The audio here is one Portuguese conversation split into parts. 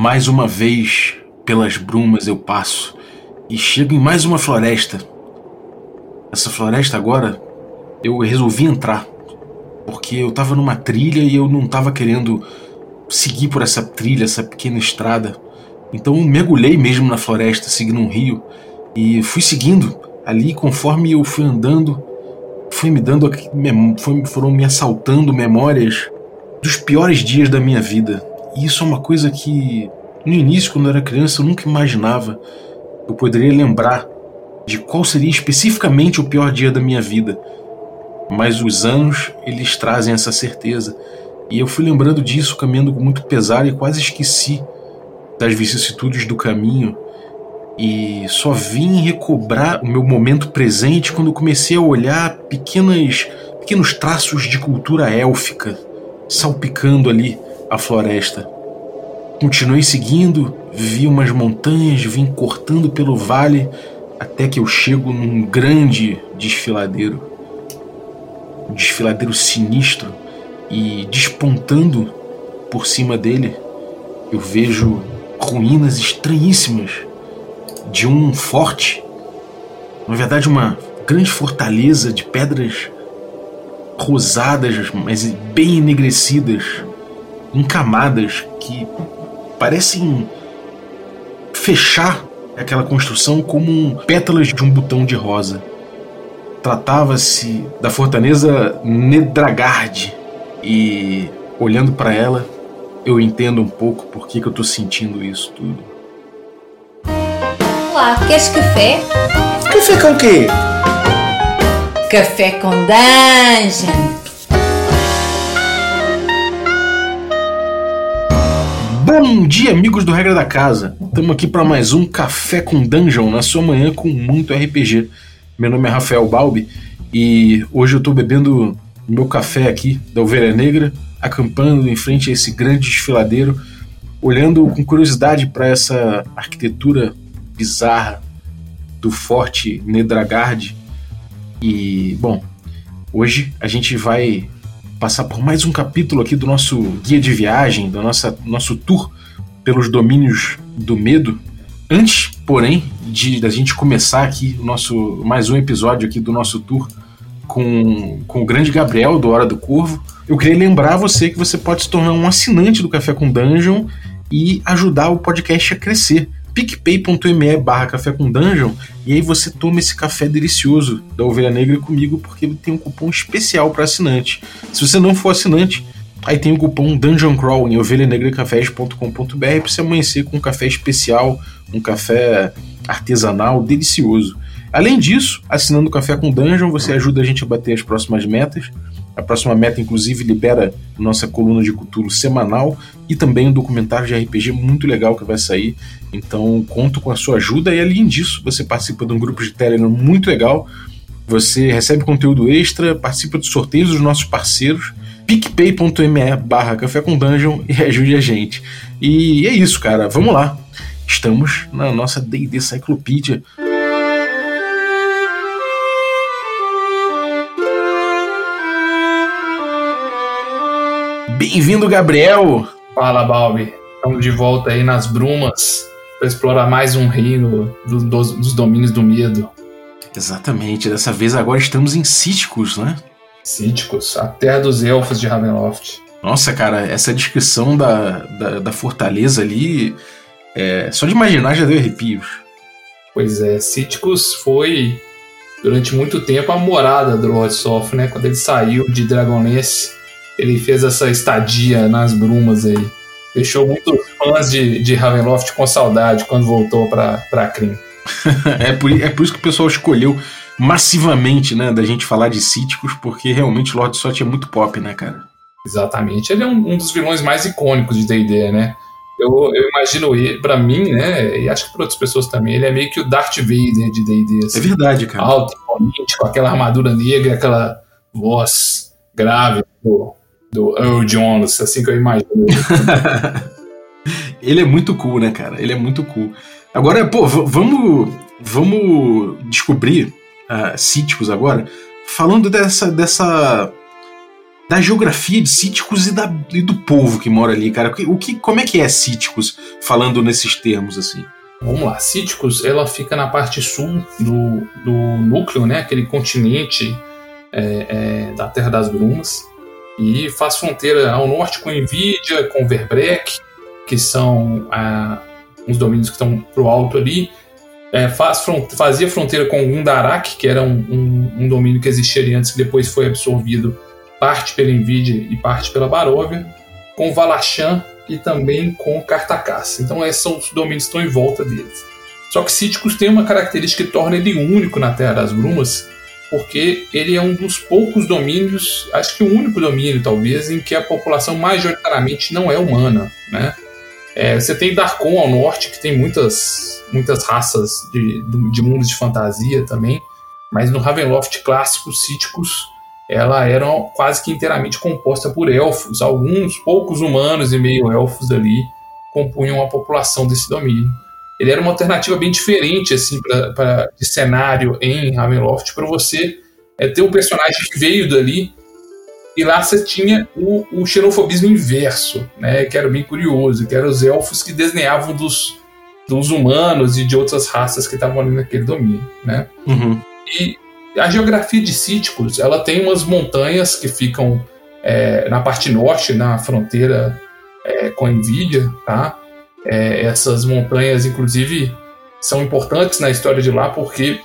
Mais uma vez, pelas brumas eu passo e chego em mais uma floresta. Essa floresta agora, eu resolvi entrar, porque eu tava numa trilha e eu não tava querendo seguir por essa trilha, essa pequena estrada. Então eu mergulhei mesmo na floresta, seguindo um rio, e fui seguindo ali conforme eu fui andando, foi me dando, foram me assaltando memórias dos piores dias da minha vida. E isso é uma coisa que no início, quando eu era criança, eu nunca imaginava eu poderia lembrar de qual seria especificamente o pior dia da minha vida. Mas os anos, eles trazem essa certeza. E eu fui lembrando disso, caminhando com muito pesar e quase esqueci das vicissitudes do caminho e só vim recobrar o meu momento presente quando comecei a olhar pequenas, pequenos traços de cultura élfica salpicando ali a floresta. Continuei seguindo, vi umas montanhas, vim cortando pelo vale até que eu chego num grande desfiladeiro. Um desfiladeiro sinistro e despontando por cima dele eu vejo ruínas estranhíssimas de um forte, na verdade, uma grande fortaleza de pedras rosadas, mas bem enegrecidas, em camadas que parecem fechar aquela construção como pétalas de um botão de rosa. Tratava-se da fortaleza Nedragard e olhando para ela, eu entendo um pouco por que, que eu tô sentindo isso tudo. Olá, queres café? Café com quê? Café com dungeon. Bom dia, amigos do Regra da Casa. Estamos aqui para mais um Café com Dungeon na sua manhã com muito RPG. Meu nome é Rafael Balbi e hoje eu estou bebendo meu café aqui da Ovelha Negra, acampando em frente a esse grande desfiladeiro, olhando com curiosidade para essa arquitetura bizarra do forte Nedragard. E, bom, hoje a gente vai passar por mais um capítulo aqui do nosso guia de viagem, do nossa, nosso tour pelos domínios do medo. Antes, porém, de da gente começar aqui o nosso mais um episódio aqui do nosso tour com, com o grande Gabriel do Hora do Corvo, eu queria lembrar você que você pode se tornar um assinante do Café com Dungeon e ajudar o podcast a crescer picpay.me barra café com dungeon e aí você toma esse café delicioso da Ovelha Negra comigo porque tem um cupom especial para assinante. Se você não for assinante, aí tem o cupom Dungeon Crawl em ovelhanegracafés.com.br para você amanhecer com um café especial, um café artesanal delicioso. Além disso, assinando o Café com Dungeon, você ajuda a gente a bater as próximas metas. A próxima meta, inclusive, libera nossa coluna de cultura semanal e também um documentário de RPG muito legal que vai sair. Então, conto com a sua ajuda e, além disso, você participa de um grupo de Telegram muito legal. Você recebe conteúdo extra, participa dos sorteios dos nossos parceiros picpay.me barra café com dungeon e ajude a gente. E é isso, cara. Vamos lá. Estamos na nossa D&D Cyclopedia. Bem-vindo, Gabriel! Fala, Balbi. Estamos de volta aí nas brumas para explorar mais um reino do, dos, dos, domínios do medo. Exatamente. Dessa vez agora estamos em Cíticos, né? Cíticos, a terra dos elfos de Ravenloft. Nossa, cara, essa descrição da, da, da fortaleza ali, é, só de imaginar já deu arrepios. Pois é, Cíticos foi durante muito tempo a morada do Lord Soft, né? Quando ele saiu de Dragonlance ele fez essa estadia nas brumas aí. Deixou muitos fãs de, de Ravenloft com saudade quando voltou pra, pra Krim. é, por, é por isso que o pessoal escolheu massivamente, né, da gente falar de Cíticos, porque realmente Lord Sot é muito pop, né, cara? Exatamente. Ele é um, um dos vilões mais icônicos de D&D, né? Eu, eu, imagino ele, pra mim, né, e acho que para outras pessoas também, ele é meio que o Darth Vader de D&D. Assim, é verdade, cara. Alto, imponente, com aquela armadura negra, aquela voz grave, pô do Earl Jones, assim que eu imagino. ele é muito cool, né, cara? Ele é muito cool. Agora, pô, vamos, vamos descobrir uh, Cíticos agora, falando dessa, dessa da geografia de Cíticos e, da, e do povo que mora ali, cara. O que, como é que é Cíticos, falando nesses termos, assim? Vamos lá, Cíticos, ela fica na parte sul do, do núcleo, né? Aquele continente é, é, da Terra das Brumas. E faz fronteira ao norte com Envidia, com Verbrek, que são ah, uns domínios que estão pro alto ali. É, faz, front, fazia fronteira com Gundarak, que era um, um, um, domínio que existia antes, que depois foi absorvido parte pela Nvidia e parte pela Baróvia, com Valachan e também com Cartacás. Então esses são os domínios que estão em volta deles. Só que Cíticos tem uma característica que torna ele único na Terra das Brumas, porque ele é um dos poucos domínios, acho que o único domínio talvez, em que a população majoritariamente não é humana, né? É, você tem Darkon ao norte, que tem muitas, muitas raças de, de mundos de fantasia também, mas no Ravenloft clássico, Cíticos, ela era quase que inteiramente composta por elfos. Alguns poucos humanos e meio elfos ali compunham a população desse domínio ele era uma alternativa bem diferente assim para de cenário em Ravenloft para você é, ter um personagem que veio dali e lá você tinha o, o xenofobismo inverso, né, que era bem curioso, que eram os elfos que desneavam dos, dos humanos e de outras raças que estavam ali naquele domínio, né? Uhum. E a geografia de Cíticos, ela tem umas montanhas que ficam é, na parte norte, na fronteira é, com a Nvidia, tá? É, essas montanhas, inclusive, são importantes na história de lá porque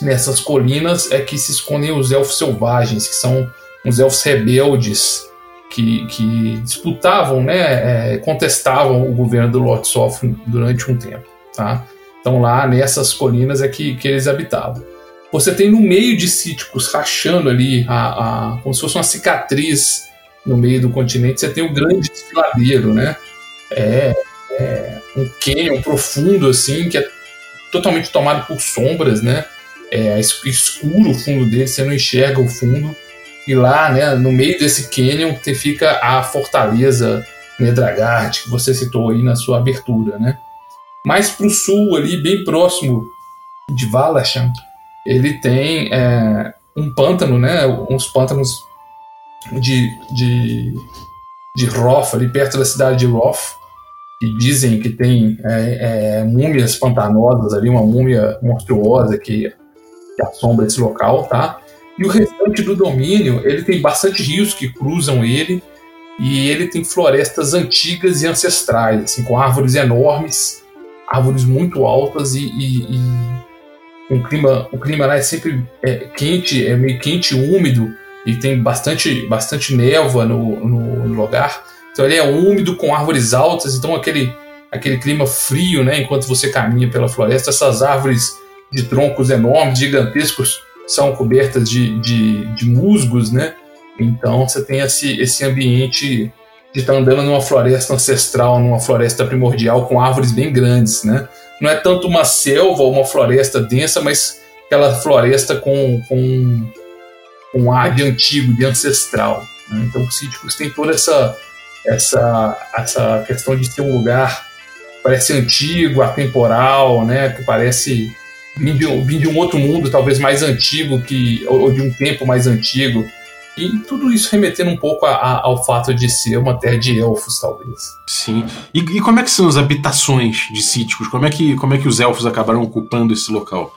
nessas colinas é que se escondem os elfos selvagens, que são os elfos rebeldes que, que disputavam, né, é, contestavam o governo do Lord durante um tempo. Tá? Então lá nessas colinas é que, que eles habitavam. Você tem no meio de Cíticos, rachando ali, a, a, como se fosse uma cicatriz no meio do continente, você tem o grande desfiladeiro, né? É, um canyon profundo, assim, que é totalmente tomado por sombras, né? É escuro o fundo dele, você não enxerga o fundo. E lá, né, no meio desse canyon, fica a fortaleza Nedragard, que você citou aí na sua abertura, né? Mais para o sul, ali, bem próximo de Valachan, ele tem é, um pântano, né? Uns pântanos de, de, de Roth, ali perto da cidade de Roth, que dizem que tem é, é, múmias pantanosas ali, uma múmia monstruosa que, que, assombra esse local, tá? E o restante do domínio, ele tem bastante rios que cruzam ele e ele tem florestas antigas e ancestrais, assim, com árvores enormes, árvores muito altas e, e, e um clima, o clima lá é sempre é, quente, é meio quente e úmido e tem bastante, bastante névoa no, no, no lugar. Então ele é úmido com árvores altas, então aquele, aquele clima frio, né? Enquanto você caminha pela floresta, essas árvores de troncos enormes, gigantescos, são cobertas de, de, de musgos, né? Então você tem esse, esse ambiente de estar tá andando numa floresta ancestral, numa floresta primordial com árvores bem grandes, né? Não é tanto uma selva ou uma floresta densa, mas aquela floresta com, com um ar de antigo, de ancestral. Né? Então o Cíticos tem toda essa essa, essa questão de ser um lugar parece antigo, atemporal, né? Que parece vir de, de um outro mundo, talvez mais antigo, que, ou de um tempo mais antigo. E tudo isso remetendo um pouco a, a, ao fato de ser uma terra de elfos, talvez. Sim. E, e, como é que são as habitações de Cíticos? Como é que, como é que os elfos acabaram ocupando esse local?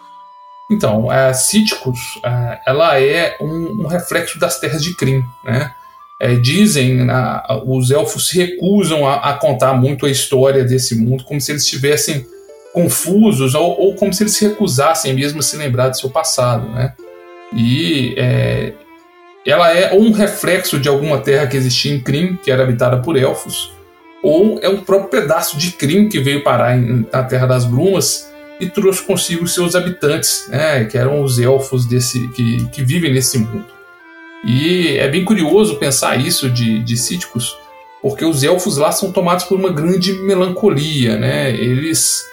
Então, a Cíticos, ela é um, um reflexo das terras de Kryn, né? É, dizem, os elfos se recusam a, a, contar muito a história desse mundo, como se eles estivessem confusos ou, ou, como se eles se recusassem mesmo a se lembrar do seu passado, né? E é, ela é ou um reflexo de alguma terra que existia em Kryn, que era habitada por elfos, ou é um próprio pedaço de Kryn que veio parar em, na Terra das Brumas e trouxe consigo seus habitantes, né? Que eram os elfos desse que, que vivem nesse mundo. E é bem curioso pensar isso de, de Cíticos, porque os elfos lá são tomados por uma grande melancolia, né? Eles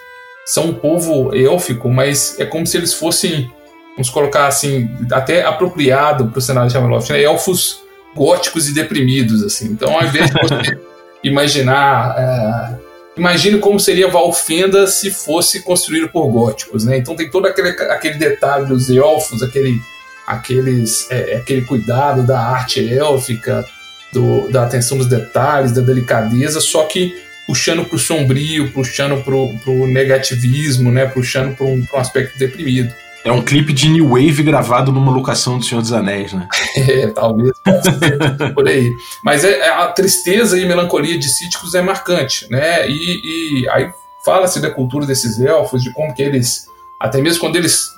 são um povo élfico, mas é como se eles fossem, vamos colocar assim, até apropriado para o cenário de Ravenloft, né? elfos góticos e deprimidos, assim. Então, ao invés de você imaginar, é, imagine como seria Valfenda se fosse construído por góticos, né? Então tem todo aquele, aquele detalhe dos elfos, aquele aqueles, é, aquele cuidado da arte élfica, do, da atenção dos detalhes, da delicadeza, só que puxando para o sombrio, puxando para o negativismo, né, puxando para um, um aspecto deprimido. É um clipe de New Wave gravado numa locação do Senhor dos Anéis, né? É, talvez por aí. Mas é, é, a tristeza e melancolia de Cíticos é marcante, né? E, e aí fala-se da cultura desses elfos, de como que eles, até mesmo quando eles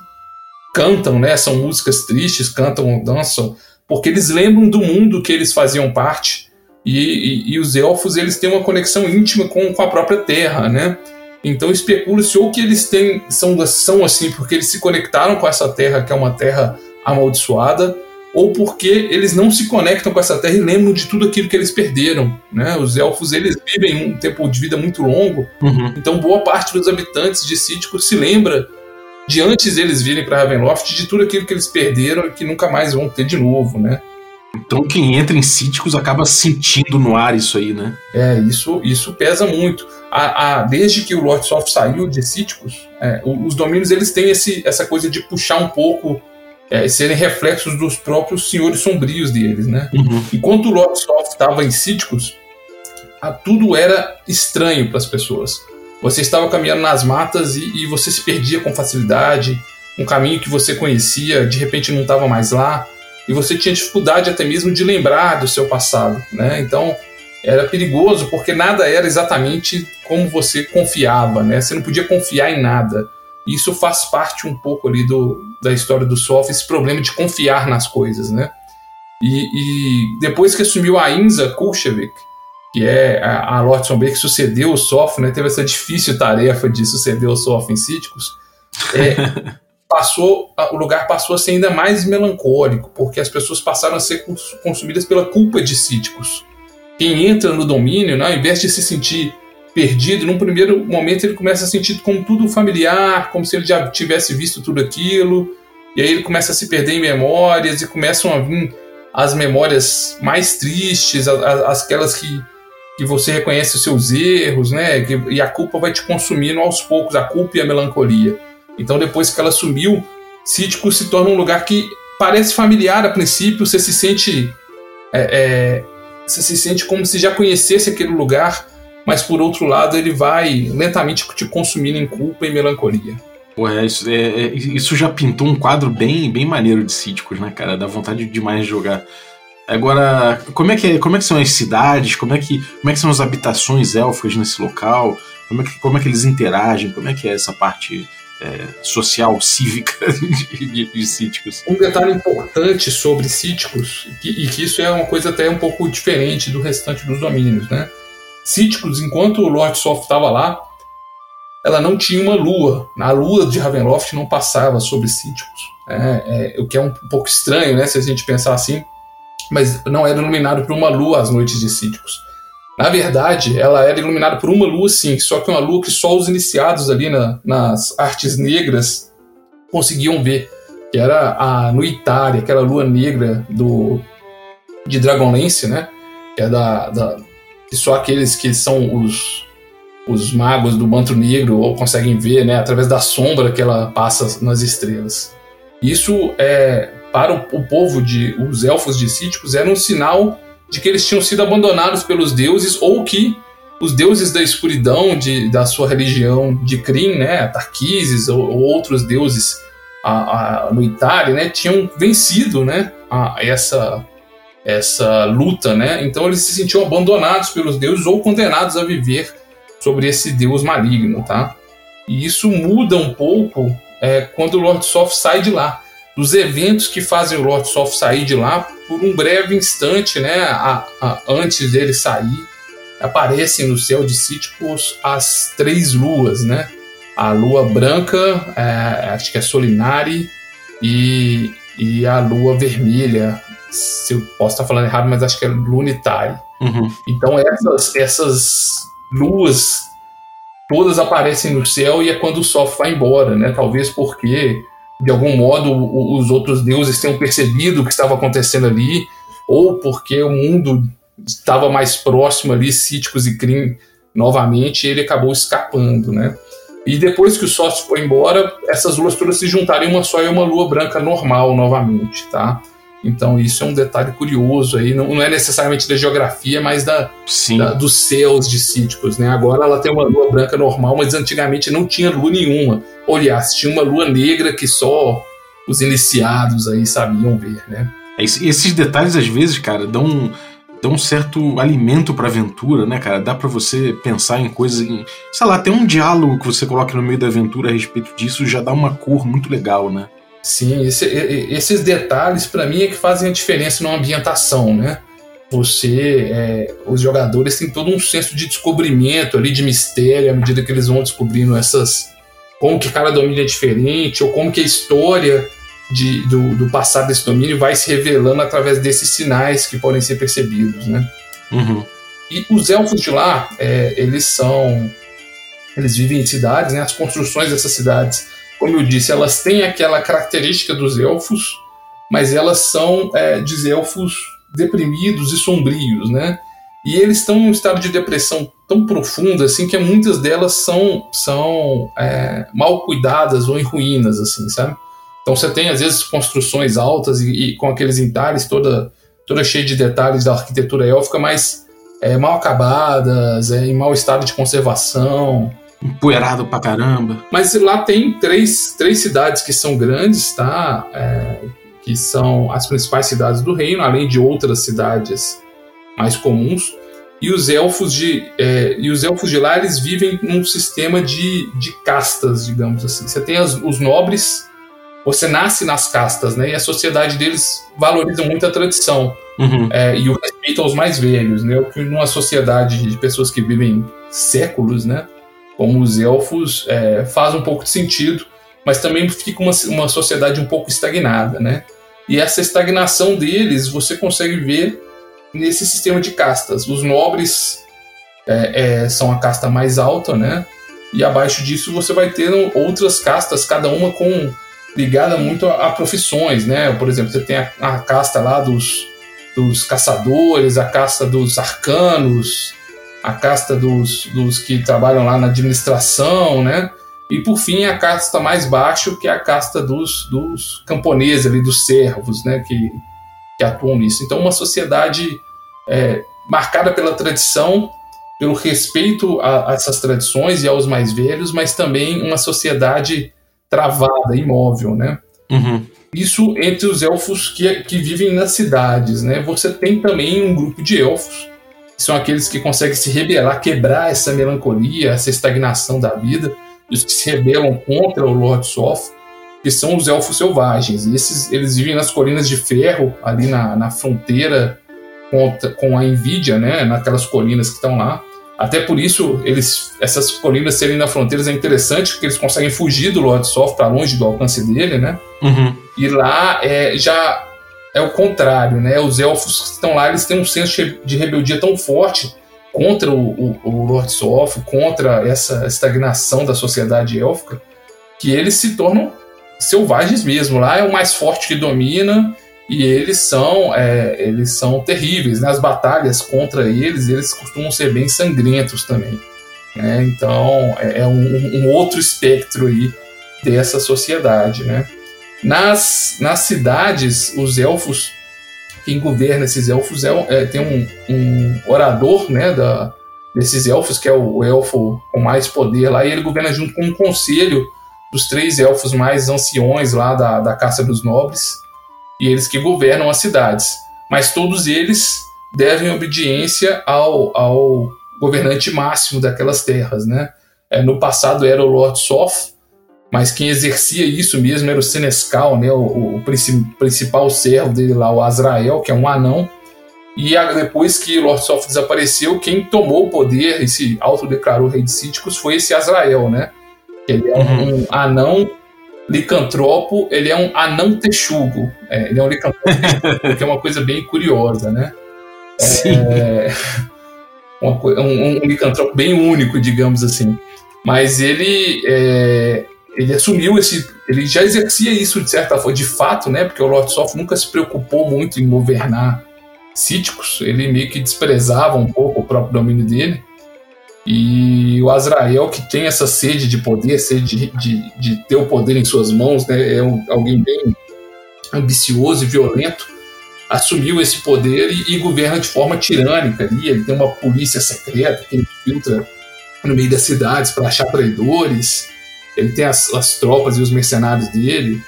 cantam, né? São músicas tristes, cantam, dançam, porque eles lembram do mundo que eles faziam parte. E, e, e os elfos eles têm uma conexão íntima com, com a própria terra, né? Então especula-se ou que eles têm, são, são assim porque eles se conectaram com essa terra, que é uma terra amaldiçoada, ou porque eles não se conectam com essa terra e lembram de tudo aquilo que eles perderam. Né? Os elfos eles vivem um tempo de vida muito longo, uhum. então boa parte dos habitantes de Sítico se lembra de antes eles virem para Ravenloft de tudo aquilo que eles perderam e que nunca mais vão ter de novo, né? Então quem entra em Cíticos acaba sentindo no ar isso aí, né? É, isso, isso pesa muito. A, a, desde que o Lord Soft saiu de Cíticos, é, os domínios eles têm esse, essa coisa de puxar um pouco, é, serem reflexos dos próprios senhores sombrios deles, né? Uhum. Enquanto o Lord Soft estava em Cíticos, a, tudo era estranho para as pessoas. Você estava caminhando nas matas e, e você se perdia com facilidade, um caminho que você conhecia, de repente não estava mais lá e você tinha dificuldade até mesmo de lembrar do seu passado, né? Então era perigoso porque nada era exatamente como você confiava, né? Você não podia confiar em nada. Isso faz parte um pouco ali do, da história do software, esse problema de confiar nas coisas, né? E, e depois que assumiu a Inza Kulchevik, que é a, a Lord Sombra que sucedeu o Soft, né? Teve essa difícil tarefa de suceder o Soft em Cíticos. É, passou, o lugar passou a ser ainda mais melancólico, porque as pessoas passaram a ser consumidas pela culpa de cíticos. Quem entra no domínio, né, ao invés de se sentir perdido, num primeiro momento ele começa a sentir como tudo familiar, como se ele já tivesse visto tudo aquilo, e aí ele começa a se perder em memórias e começam a vir as memórias mais tristes, as, aquelas que, que você reconhece os seus erros, né? E a culpa vai te consumindo aos poucos, a culpa e a melancolia. Então, depois que ela sumiu, Cítico se torna um lugar que parece familiar a princípio, você se sente. É, é, você se sente como se já conhecesse aquele lugar, mas por outro lado ele vai lentamente te consumindo em culpa e melancolia. Pô, é, isso, é, é, isso já pintou um quadro bem, bem maneiro de Cíticos, né, cara? Dá vontade demais de jogar. Agora, como é que, é, como é que são as cidades? Como é, que, como é que são as habitações élficas nesse local? Como é, que, como é que eles interagem? Como é que é essa parte é, social, cívica de, de, de, Cíticos. Um detalhe importante sobre Cíticos, e que isso é uma coisa até um pouco diferente do restante dos domínios, né? Cíticos, enquanto o Lord Soft estava lá, ela não tinha uma lua. A lua de Ravenloft não passava sobre Cíticos. É, é, o que é um pouco estranho, né? Se a gente pensar assim. Mas não era iluminado por uma lua as noites de Cíticos. Na verdade, ela era iluminada por uma lua, sim, só que uma lua que só os iniciados ali na, nas artes negras conseguiam ver, que era a Nuitária, aquela lua negra do de Dragonlance, né? Que é da, da que só aqueles que são os os magos do manto negro ou conseguem ver, né, através da sombra que ela passa nas estrelas. Isso é para o, povo de os elfos de Cíticos era um sinal de que eles tinham sido abandonados pelos deuses ou que os deuses da escuridão de, da sua religião de Kryn, né, Tarquises ou, ou outros deuses a, a, no Itália, né, tinham vencido, né, a, essa essa luta, né? Então eles se sentiam abandonados pelos deuses ou condenados a viver sobre esse deus maligno, tá? E isso muda um pouco é, quando o Lord Soft sai de lá dos eventos que fazem o Lord Soft sair de lá por um breve instante, né, a, a, antes dele sair, aparecem no céu de Síticos as três luas, né? A lua branca, é, acho que é Solinari, e, e a lua vermelha, se eu posso estar falando errado, mas acho que é Lunitari. Uhum. Então essas, essas luas todas aparecem no céu e é quando o Soft vai embora, né? Talvez porque de algum modo os outros deuses tenham percebido o que estava acontecendo ali, ou porque o mundo estava mais próximo ali, Cíticos e Crim novamente, e ele acabou escapando, né? E depois que o sócio foi embora, essas luas todas se juntaram em uma só e uma lua branca normal novamente, tá? Então isso é um detalhe curioso aí, não, não é necessariamente da geografia, mas da, da, dos céus de Cíticos, né? Agora ela tem uma lua branca normal, mas antigamente não tinha lua nenhuma. Aliás, tinha uma lua negra que só os iniciados aí sabiam ver, né? É, esses detalhes às vezes, cara, dão dão um certo alimento para aventura, né, cara? Dá para você pensar em coisas, em, sei lá, tem um diálogo que você coloca no meio da aventura a respeito disso já dá uma cor muito legal, né? Sim, esse, esses detalhes para mim é que fazem a diferença na ambientação, né? Você, é, os jogadores têm todo um senso de descobrimento ali, de mistério, à medida que eles vão descobrindo essas. como que cada domínio é diferente, ou como que a história de, do, do passado desse domínio vai se revelando através desses sinais que podem ser percebidos, né? Uhum. E os elfos de lá, é, eles são. Eles vivem em cidades, né? As construções dessas cidades como eu disse, elas têm aquela característica dos elfos, mas elas são é, de elfos deprimidos e sombrios, né? E eles estão em um estado de depressão tão profunda assim que muitas delas são, são é, mal cuidadas ou em ruínas, assim, sabe? Então você tem às vezes construções altas e, e com aqueles entalhes toda toda cheia de detalhes da arquitetura élfica, mas é, mal acabadas, é, em mau estado de conservação. Empoeirado pra caramba. Mas lá tem três, três cidades que são grandes, tá? É, que são as principais cidades do reino, além de outras cidades mais comuns. E os elfos de, é, e os elfos de lá eles vivem num sistema de, de castas, digamos assim. Você tem as, os nobres, você nasce nas castas, né? E a sociedade deles valoriza muito a tradição uhum. é, e o respeito aos mais velhos, né? O que numa sociedade de pessoas que vivem séculos, né? Como os elfos é, faz um pouco de sentido, mas também fica uma, uma sociedade um pouco estagnada, né? E essa estagnação deles você consegue ver nesse sistema de castas. Os nobres é, é, são a casta mais alta, né? E abaixo disso você vai ter outras castas, cada uma com ligada muito a, a profissões, né? Por exemplo, você tem a, a casta lá dos, dos caçadores, a casta dos arcanos, a casta dos, dos que trabalham lá na administração, né? E por fim a casta mais baixa, que é a casta dos, dos camponeses ali, dos servos, né? Que, que atuam nisso. Então uma sociedade é, marcada pela tradição, pelo respeito a, a, essas tradições e aos mais velhos, mas também uma sociedade travada, imóvel, né? Uhum. Isso entre os elfos que, que vivem nas cidades, né? Você tem também um grupo de elfos são aqueles que conseguem se rebelar, quebrar essa melancolia, essa estagnação da vida, e os que se rebelam contra o Lord Soth, que são os elfos selvagens. E esses, eles vivem nas colinas de ferro, ali na, na fronteira com, com a Nvidia, né, naquelas colinas que estão lá. Até por isso, eles, essas colinas serem na fronteira é interessante, porque eles conseguem fugir do Lord Soth para longe do alcance dele, né? Uhum. E lá é, já é o contrário, né? Os elfos que estão lá, eles têm um senso de rebeldia tão forte contra o, o, o Lord contra essa estagnação da sociedade élfica, que eles se tornam selvagens mesmo. Lá é o mais forte que domina e eles são é, eles são terríveis. Nas né? batalhas contra eles, eles costumam ser bem sangrentos também. Né? Então é, é um, um outro espectro aí dessa sociedade, né? Nas, nas cidades, os elfos, quem governa esses elfos é, é tem um, um, orador né, da, desses elfos, que é o, elfo com mais poder lá, e ele governa junto com um conselho dos três elfos mais anciões lá da, da Caça dos Nobres, e eles que governam as cidades. Mas todos eles devem obediência ao, ao governante máximo daquelas terras. Né? É, no passado era o Lord Soth, mas quem exercia isso mesmo era o Senescal, né, o, o principal servo dele lá, o Azrael, que é um anão. E a, depois que Lord Soft desapareceu, quem tomou o poder e se autodeclarou rei de Cíticos foi esse Azrael, né? Ele é um, um anão licantropo, ele é um anão texugo. É, ele é um licantropo que é uma coisa bem curiosa, né? Sim. É, uma, um, um licantropo bem único, digamos assim. Mas ele é, ele assumiu esse. Ele já exercia isso de certa forma, de fato, né? Porque o Lord Soft nunca se preocupou muito em governar cíticos, ele meio que desprezava um pouco o próprio domínio dele. E o Azrael, que tem essa sede de poder, sede de, de, de ter o poder em suas mãos, né, é um, alguém bem ambicioso e violento, assumiu esse poder e, e, governa de forma tirânica ali. Ele tem uma polícia secreta que ele filtra no meio das cidades para achar traidores. Ele tem as, as, tropas e os mercenários dele.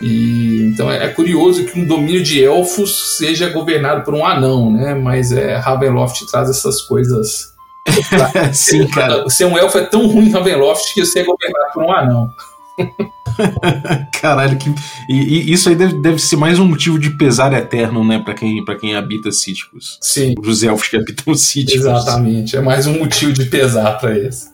E então é, é, curioso que um domínio de elfos seja governado por um anão, né? Mas é Ravenloft traz essas coisas. Sim, cara. Ser um elfo é tão ruim em Ravenloft que ser governado por um anão. Caralho, que... E, e, isso aí deve, deve ser mais um motivo de pesar eterno, né, para quem, pra quem habita Cíticos. Sim. Os elfos que habitam Cíticos. Exatamente, é mais um motivo de pesar para eles.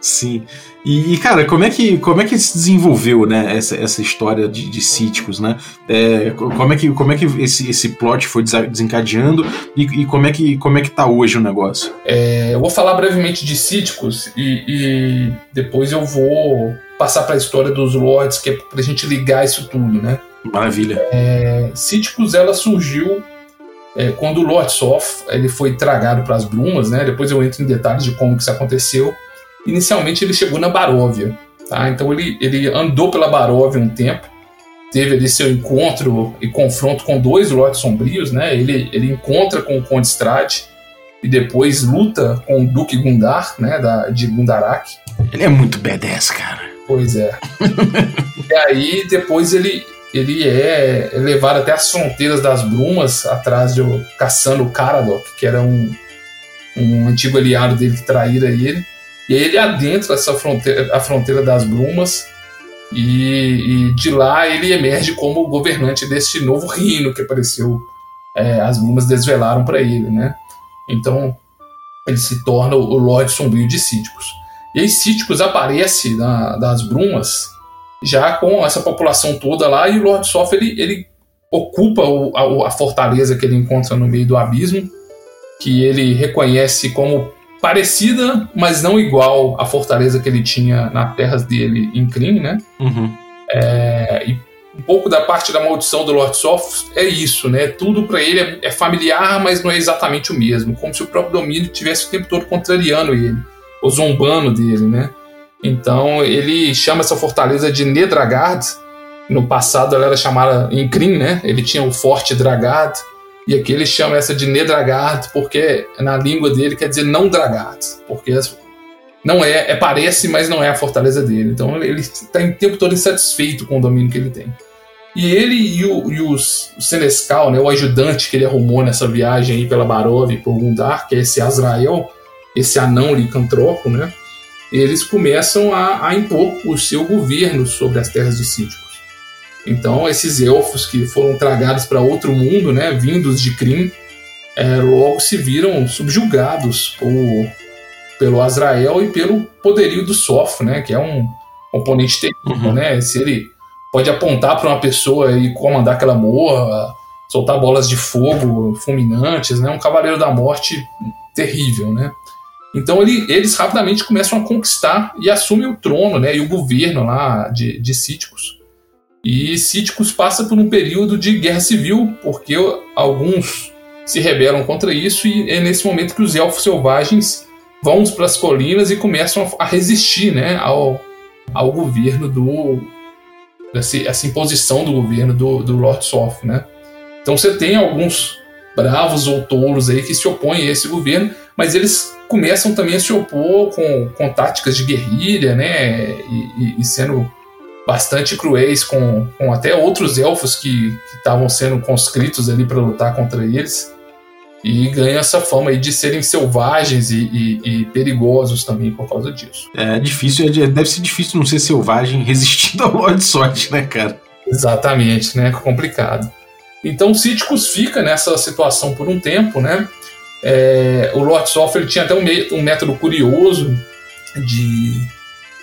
Sim. E, cara, como é que, como é que se desenvolveu, né, essa, essa história de, de Cíticos, né? É, como, é que, como é que esse, esse plot foi desencadeando e, e, como, é que, como é que tá hoje o negócio? É, eu vou falar brevemente de Cíticos e, e depois eu vou passar para a história dos Lords, que é pra gente ligar isso tudo, né? Maravilha. É, Cíticos, ela surgiu é, quando o Lord Soth ele foi tragado para as brumas, né? Depois eu entro em detalhes de como que isso aconteceu. Inicialmente ele chegou na Baróvia, tá? Então ele, ele andou pela Baróvia um tempo, teve ali seu encontro e confronto com dois Lords Sombrios, né? Ele, ele encontra com o Conde Strade e depois luta com o Duque Gundar, né? Da, de Gundarak. Ele é muito B10, cara. Pois é. e aí depois ele, ele é levado até as fronteiras das brumas, atrás de caçando o Caradoc, que era um, um antigo aliado dele que traíra ele. E aí ele adentra essa fronteira, a fronteira das brumas e, e, de lá ele emerge como governante deste novo reino que apareceu. É, as brumas desvelaram para ele, né? Então ele se torna o Lorde Sombrio de Cíticos. E aí Cíticos aparece na, das brumas já com essa população toda lá e o Lord Soft ele, ele ocupa o, a, a fortaleza que ele encontra no meio do abismo, que ele reconhece como parecida, mas não igual à fortaleza que ele tinha nas terras dele em Kryn, né? Uhum. É, e um pouco da parte da maldição do Lord Soft é isso, né? Tudo para ele é, é, familiar, mas não é exatamente o mesmo, como se o próprio domínio tivesse o tempo todo contrariando ele, ou zombando dele, né? Então ele chama essa fortaleza de Nedragard. No passado ela era chamada em Kryn, né? Ele tinha o Forte Dragard e aqui ele chama essa de Nedragard porque na língua dele quer dizer não Dragard, porque não é, é parece, mas não é a fortaleza dele. Então ele está o tempo todo insatisfeito com o domínio que ele tem. E ele e o, e os, o Senescal, né, o ajudante que ele arrumou nessa viagem aí pela Barov e por Gundar, que é esse Azrael, esse anão licantropo, né? Eles começam a, a impor o seu governo sobre as terras de Síticos. Então, esses elfos que foram tragados para outro mundo, né, vindos de Kryn, é, logo se viram subjugados por, pelo Azrael e pelo poderio do Sof, né, que é um componente terrível, uhum. né? Se ele pode apontar para uma pessoa e comandar aquela morra, soltar bolas de fogo fulminantes, né? Um cavaleiro da morte terrível, né? Então ele, eles rapidamente começam a conquistar e assumem o trono, né? E o governo lá de, de Cíticos. E Cíticos passa por um período de guerra civil, porque alguns se rebelam contra isso, e é nesse momento que os elfos selvagens vão para as colinas e começam a resistir né, ao, ao governo do. Essa, imposição do governo do, do Lord Soth, né? Então você tem alguns bravos ou tolos aí que se opõem a esse governo, mas eles começam também a se opor com, com táticas de guerrilha, né? E, e, e sendo bastante cruéis com, com até outros elfos que estavam sendo conscritos ali para lutar contra eles e ganha essa fama aí de serem selvagens e, e, e, perigosos também por causa disso. É difícil, é, deve ser difícil não ser selvagem resistindo ao Lord Sorte, né, cara? Exatamente, né? Complicado. Então Cíticos fica nessa situação por um tempo, né? É, o Lord Software tinha até um, um método curioso de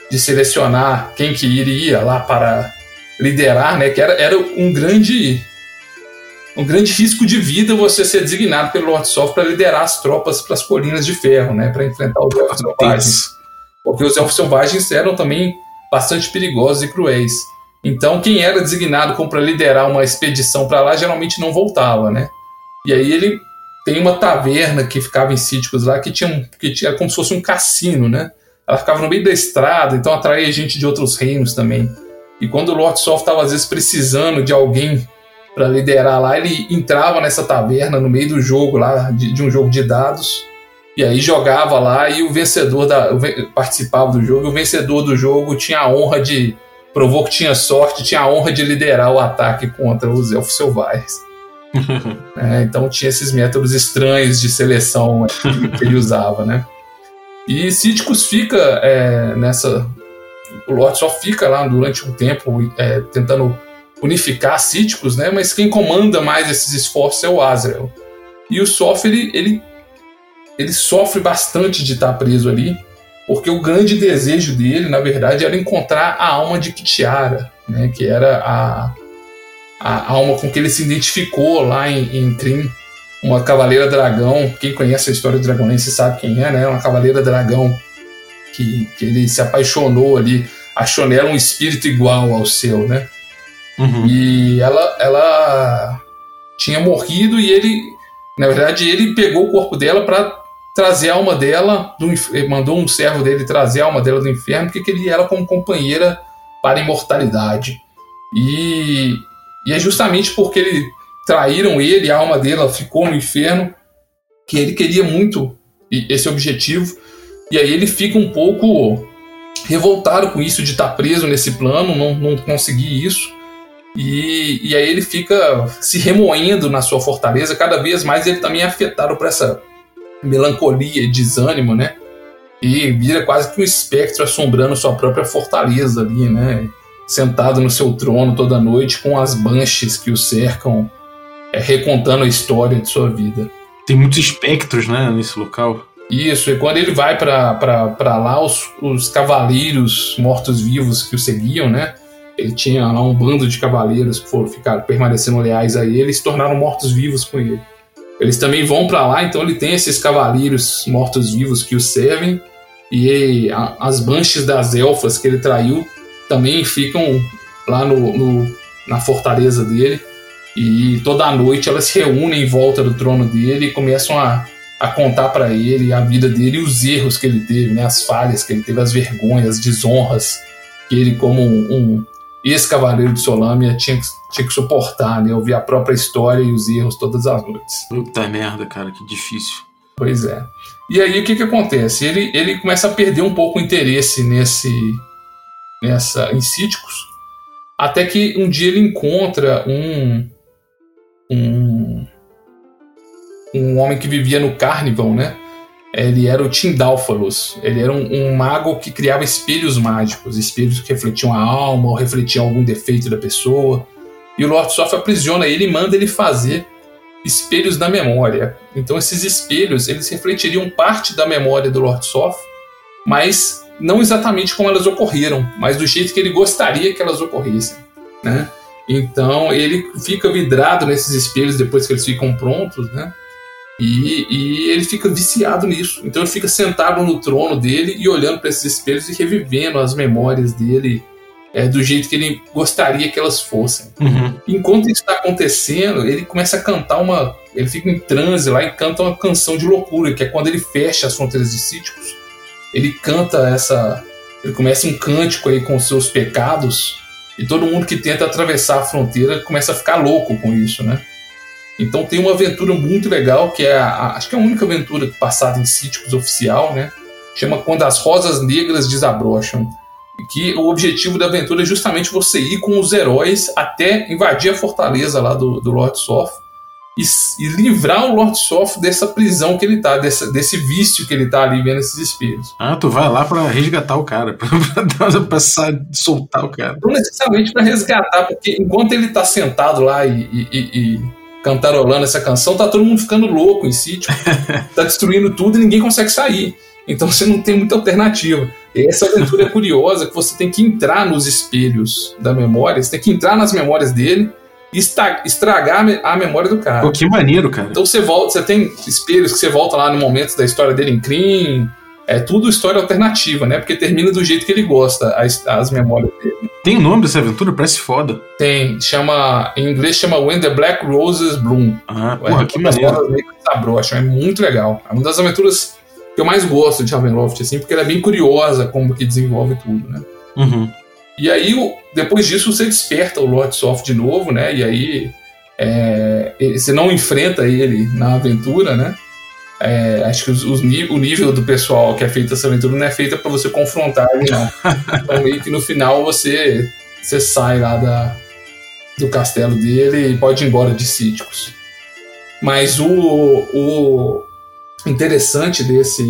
de selecionar quem que iria lá para liderar, né? Que era, era um grande um grande risco de vida você ser designado pelo Lord Soft para liderar as tropas para as colinas de ferro, né? Para enfrentar os elfos selvagens. Porque os elfos selvagens eram também bastante perigosos e cruéis. Então, quem era designado como para liderar uma expedição para lá geralmente não voltava, né? E aí ele tem uma taverna que ficava em Síticos lá que tinha, que tinha como se fosse um cassino, né? Ela ficava no meio da estrada, então atraía gente de outros reinos também. E quando o Lord Soft estava às vezes precisando de alguém para liderar lá, ele entrava nessa taverna no meio do jogo lá, de, de, um jogo de dados, e aí jogava lá e o vencedor da participava do jogo, e o vencedor do jogo tinha a honra de provou que tinha sorte, tinha a honra de liderar o ataque contra os elfos selvagens. é, então tinha esses métodos estranhos de seleção que ele usava, né? E Cíticos fica é, nessa. O Lorde só fica lá durante um tempo é, tentando unificar Cíticos, né? Mas quem comanda mais esses esforços é o Azrael. E o Sof, ele, ele, ele sofre bastante de estar preso ali, porque o grande desejo dele, na verdade, era encontrar a alma de Kitiara, né? Que era a, a alma com que ele se identificou lá em, em Trim uma cavaleira dragão. Quem conhece a história do Dragonlance sabe quem é, né? Uma cavaleira dragão que, que ele se apaixonou ali, achou nela um espírito igual ao seu, né? Uhum. E ela, ela tinha morrido e ele, na verdade, ele pegou o corpo dela para trazer a alma dela, do, mandou um servo dele trazer a alma dela do inferno, porque queria ela como companheira para a imortalidade. E, e é justamente porque ele traíram ele, a alma dele ficou no inferno, que ele queria muito esse objetivo, e aí ele fica um pouco revoltado com isso de estar preso nesse plano, não, não conseguir isso, e, e aí ele fica se remoendo na sua fortaleza, cada vez mais ele também é afetado por essa melancolia e desânimo, né? E vira quase que um espectro assombrando sua própria fortaleza ali, né? Sentado no seu trono toda noite com as banches que o cercam é, recontando a história de sua vida. Tem muitos espectros, né, nesse local. Isso, e quando ele vai para lá, os, os cavaleiros mortos-vivos que o seguiam, né? Ele tinha lá um bando de cavaleiros que foram ficar permanecendo leais a ele e se tornaram mortos-vivos com ele. Eles também vão para lá, então ele tem esses cavaleiros mortos-vivos que o servem e a, as banches das elfas que ele traiu também ficam lá no, no na fortaleza dele. E toda noite elas se reúnem em volta do trono dele e começam a, a contar para ele a vida dele e os erros que ele teve, né? as falhas que ele teve, as vergonhas, as desonras que ele, como um, um ex-cavaleiro de Solâmia, tinha, tinha que suportar, né? ouvir a própria história e os erros todas as noites. Puta merda, cara, que difícil. Pois é. E aí o que, que acontece? Ele, ele começa a perder um pouco o interesse nesse nessa em Cíticos, até que um dia ele encontra um um, um homem que vivia no Carnival, né? Ele era o Tindálfalos. Ele era um, um, mago que criava espelhos mágicos, espelhos que refletiam a alma ou refletiam algum defeito da pessoa. E o Lord Soft aprisiona ele e manda ele fazer espelhos da memória. Então esses espelhos, eles refletiriam parte da memória do Lord Soft, mas não exatamente como elas ocorreram, mas do jeito que ele gostaria que elas ocorressem, né? Então ele fica vidrado nesses espelhos depois que eles ficam prontos, né? E, e, ele fica viciado nisso. Então ele fica sentado no trono dele e olhando para esses espelhos e revivendo as memórias dele é, do jeito que ele gostaria que elas fossem. Uhum. Enquanto isso está acontecendo, ele começa a cantar uma. Ele fica em transe lá e canta uma canção de loucura, que é quando ele fecha as fronteiras de Cíticos. Ele canta essa. Ele começa um cântico aí com os seus pecados e todo mundo que tenta atravessar a fronteira começa a ficar louco com isso, né? Então tem uma aventura muito legal, que é a, acho que é a única aventura passada em sítios oficial, né? Chama Quando as Rosas Negras Desabrocham. Que o objetivo da aventura é justamente você ir com os heróis até invadir a fortaleza lá do, do Lord Soth e, e, livrar o Lord Soft dessa prisão que ele tá, dessa, desse vício que ele tá ali vendo esses espíritos. Ah, tu vai lá para resgatar o cara, pra, passar, soltar o cara. Não necessariamente para resgatar, porque enquanto ele tá sentado lá e, e, e, cantarolando essa canção, tá todo mundo ficando louco em sítio, tá destruindo tudo e ninguém consegue sair. Então você não tem muita alternativa. E essa aventura é curiosa que você tem que entrar nos espelhos da memória, você tem que entrar nas memórias dele estragar a memória do cara. Pô, que maneiro, cara. Então você volta, você tem espelhos que você volta lá no momento da história dele em Kryn, é tudo história alternativa, né? Porque termina do jeito que ele gosta, as, as memórias dele. Tem o nome dessa aventura? Parece foda. Tem, chama. Em inglês chama When the Black Roses Bloom. Ah, porra, que maneiro. Sabrocho, é muito legal. É uma das aventuras que eu mais gosto de Ravenloft, assim, porque ela é bem curiosa como que desenvolve tudo, né? Uhum. E aí, depois disso, você desperta o Lord Soft de novo, né? E aí, é, você não enfrenta ele na aventura, né? É, acho que os, os, o nível do pessoal que é feito essa aventura não é feita para você confrontar ele, não. então, meio que no final você, você sai lá da, do castelo dele e pode ir embora de Cíticos. Mas o, o interessante desse,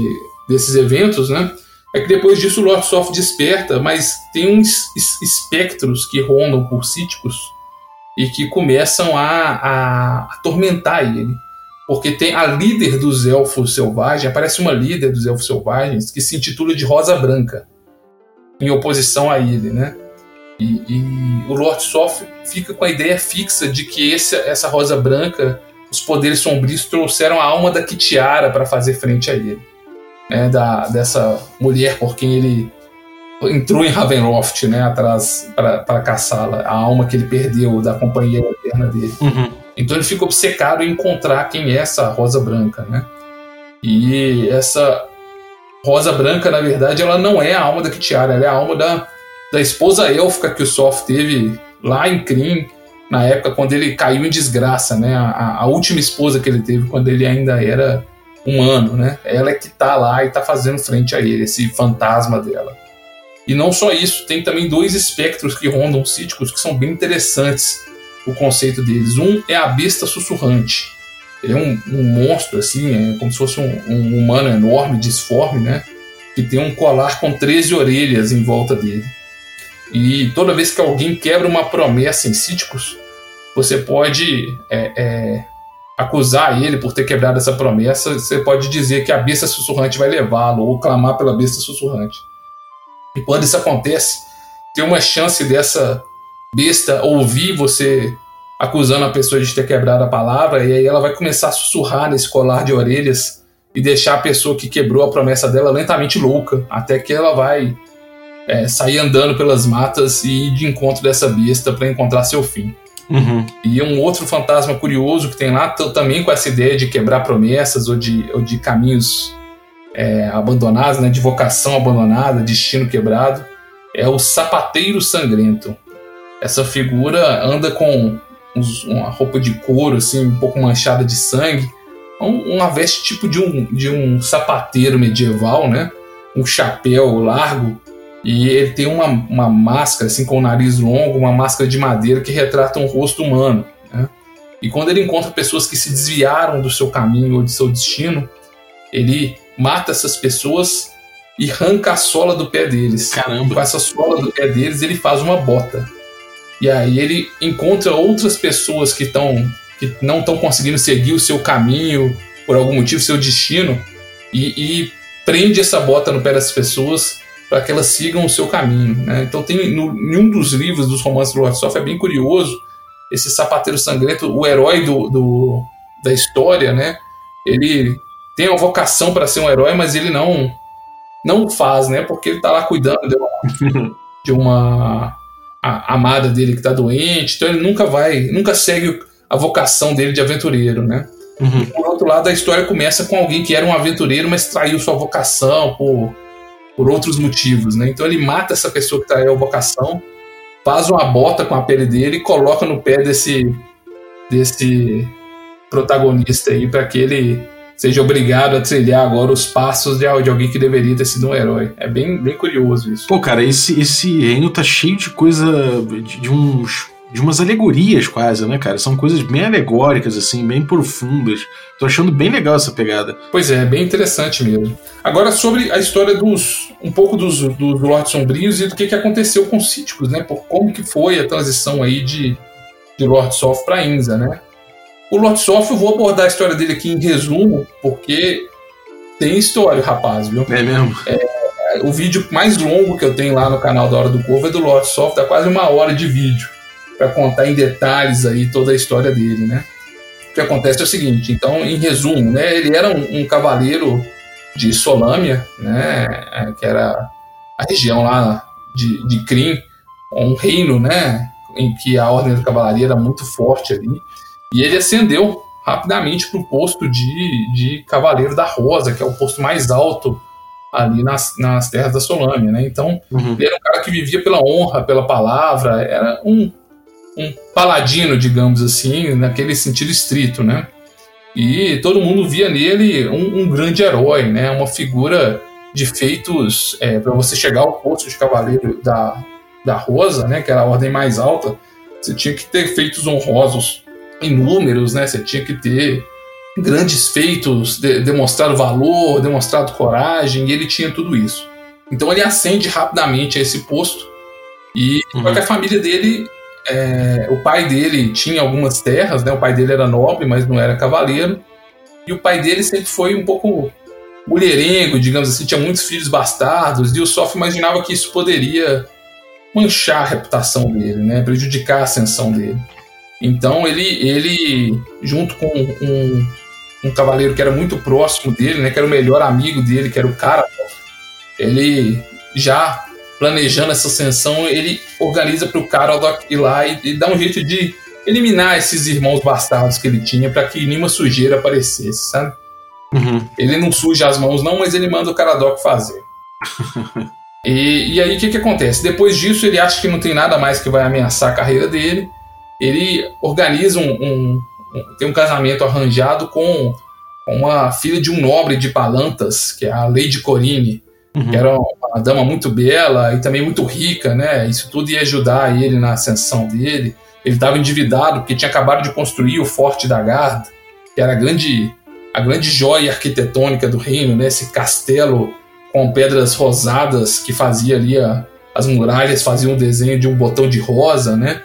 desses eventos, né? É que depois disso o Lord Soft desperta, mas tem uns espectros que rondam por Cíticos e que começam a, a atormentar ele porque tem a líder dos elfos selvagens, aparece uma líder dos elfos selvagens que se intitula de Rosa Branca, em oposição a ele, né? E, e o Lord Soft fica com a ideia fixa de que esse, essa Rosa Branca, os poderes sombrios trouxeram a alma da Kitiara para fazer frente a ele, né? Da, dessa mulher por quem ele entrou em Ravenloft, né? Atrás para caçá-la, a alma que ele perdeu da companhia eterna dele. Uhum. Então ele fica obcecado em encontrar quem é essa rosa branca, né? E essa rosa branca, na verdade, ela não é a alma da Kitiara, ela é a alma da, da esposa élfica que o Soft teve lá em Kryn, na época quando ele caiu em desgraça, né? A, a, última esposa que ele teve quando ele ainda era humano, né? Ela é que tá lá e tá fazendo frente a ele, esse fantasma dela. E não só isso, tem também dois espectros que rondam cíticos que são bem interessantes o conceito deles. Um é a besta sussurrante. Ele é um, um monstro, assim, é como se fosse um, um, humano enorme, disforme, né? Que tem um colar com 13 orelhas em volta dele. E toda vez que alguém quebra uma promessa em Cíticos, você pode é, é, acusar ele por ter quebrado essa promessa. Você pode dizer que a besta sussurrante vai levá-lo, ou clamar pela besta sussurrante. E quando isso acontece, tem uma chance dessa besta ouvir você acusando a pessoa de ter quebrado a palavra, e aí ela vai começar a sussurrar nesse colar de orelhas e deixar a pessoa que quebrou a promessa dela lentamente louca, até que ela vai é, sair andando pelas matas e ir de encontro dessa besta para encontrar seu fim. Uhum. E um outro fantasma curioso que tem lá, também com essa ideia de quebrar promessas ou de, ou de caminhos é, abandonados, né, de vocação abandonada, destino quebrado, é o sapateiro sangrento. Essa figura anda com uns, uma roupa de couro, assim, um pouco manchada de sangue. Um, uma veste tipo de um, de um sapateiro medieval, né? Um chapéu largo. E ele tem uma, uma máscara, assim, com o nariz longo, uma máscara de madeira que retrata um rosto humano. Né? E quando ele encontra pessoas que se desviaram do seu caminho ou de seu destino, ele mata essas pessoas e arranca a sola do pé deles. Caramba! Com essa sola do pé deles, ele faz uma bota. E aí ele encontra outras pessoas que estão que não estão conseguindo seguir o seu caminho por algum motivo, seu destino, e, e prende essa bota no pé dessas pessoas para que elas sigam o seu caminho. Né? Então tem no, em um dos livros dos romances do Lord Soft é bem curioso esse sapateiro sangrento, o herói do, do da história, né? Ele tem a vocação para ser um herói, mas ele não não faz, né? Porque ele está lá cuidando de uma, de uma amada dele que tá doente, então ele nunca vai, nunca segue a vocação dele de aventureiro, né? Uhum. Por outro lado, a história começa com alguém que era um aventureiro, mas traiu sua vocação por, por outros motivos, né? Então ele mata essa pessoa que traiu a vocação, faz uma bota com a pele dele e coloca no pé desse desse protagonista aí para que ele seja obrigado a trilhar agora os passos de, de alguém que deveria ter sido um herói. É bem, bem curioso isso. Pô, cara, esse, esse reino tá cheio de coisa. de, de uns. De umas alegorias quase, né, cara? São coisas bem alegóricas, assim, bem profundas. Tô achando bem legal essa pegada. Pois é, bem interessante mesmo. Agora, sobre a história dos. um pouco dos, dos Lords Sombrios e do que, que aconteceu com os Cíticos, né? Por como que foi a transição aí de, de Lord Soft pra Inza, né? O Lord Soft, eu vou abordar a história dele aqui em resumo, porque tem história, rapaz, viu? É mesmo? É, o vídeo mais longo que eu tenho lá no canal da Hora do Corvo é do Lord Soft, dá quase uma hora de vídeo, para contar em detalhes aí toda a história dele, né? O que acontece é o seguinte, então, em resumo, né? Ele era um, um cavaleiro de Solâmia, né, é, que era a região lá de, de Krim, um reino, né, em que a Ordem da Cavalaria era muito forte ali, e ele ascendeu rapidamente para o posto de, de Cavaleiro da Rosa, que é o posto mais alto ali nas, nas terras da Solâmia, né? Então, uhum. ele era um cara que vivia pela honra, pela palavra, era um, um paladino, digamos assim, naquele sentido estrito, né? E todo mundo via nele um, um grande herói, né? Uma figura de feitos é, para você chegar ao posto de cavaleiro da, da Rosa, né? Que era a ordem mais alta, você tinha que ter feitos honrosos inúmeros, né? Você tinha que ter grandes feitos, de, demonstrado valor, demonstrado coragem, e ele tinha tudo isso. Então ele ascende rapidamente a esse posto e uhum. a família dele, é, o pai dele tinha algumas terras, né? O pai dele era nobre, mas não era cavaleiro. E o pai dele sempre foi um pouco mulherengo, digamos assim, tinha muitos filhos bastardos, e o Sof imaginava que isso poderia manchar a reputação dele, né? Prejudicar a ascensão dele. Então ele, ele junto com um, um cavaleiro que era muito próximo dele, né, que era o melhor amigo dele, que era o cara, ele já planejando essa ascensão, ele organiza para o cara ir lá e, e dá um jeito de eliminar esses irmãos bastardos que ele tinha para que nenhuma sujeira aparecesse, sabe? Uhum. Ele não suja as mãos, não, mas ele manda o Caradoc fazer. e, e aí o que, que acontece? Depois disso, ele acha que não tem nada mais que vai ameaçar a carreira dele ele organiza um, um, um, tem um casamento arranjado com uma filha de um nobre de Palantas, que é a Lady Corine, uhum. que era uma dama muito bela e também muito rica, né? Isso tudo ia ajudar ele na ascensão dele. Ele estava endividado porque tinha acabado de construir o Forte da Garda, que era a grande, a grande joia arquitetônica do reino, né? Esse castelo com pedras rosadas que fazia ali a, as muralhas faziam o desenho de um botão de rosa, né?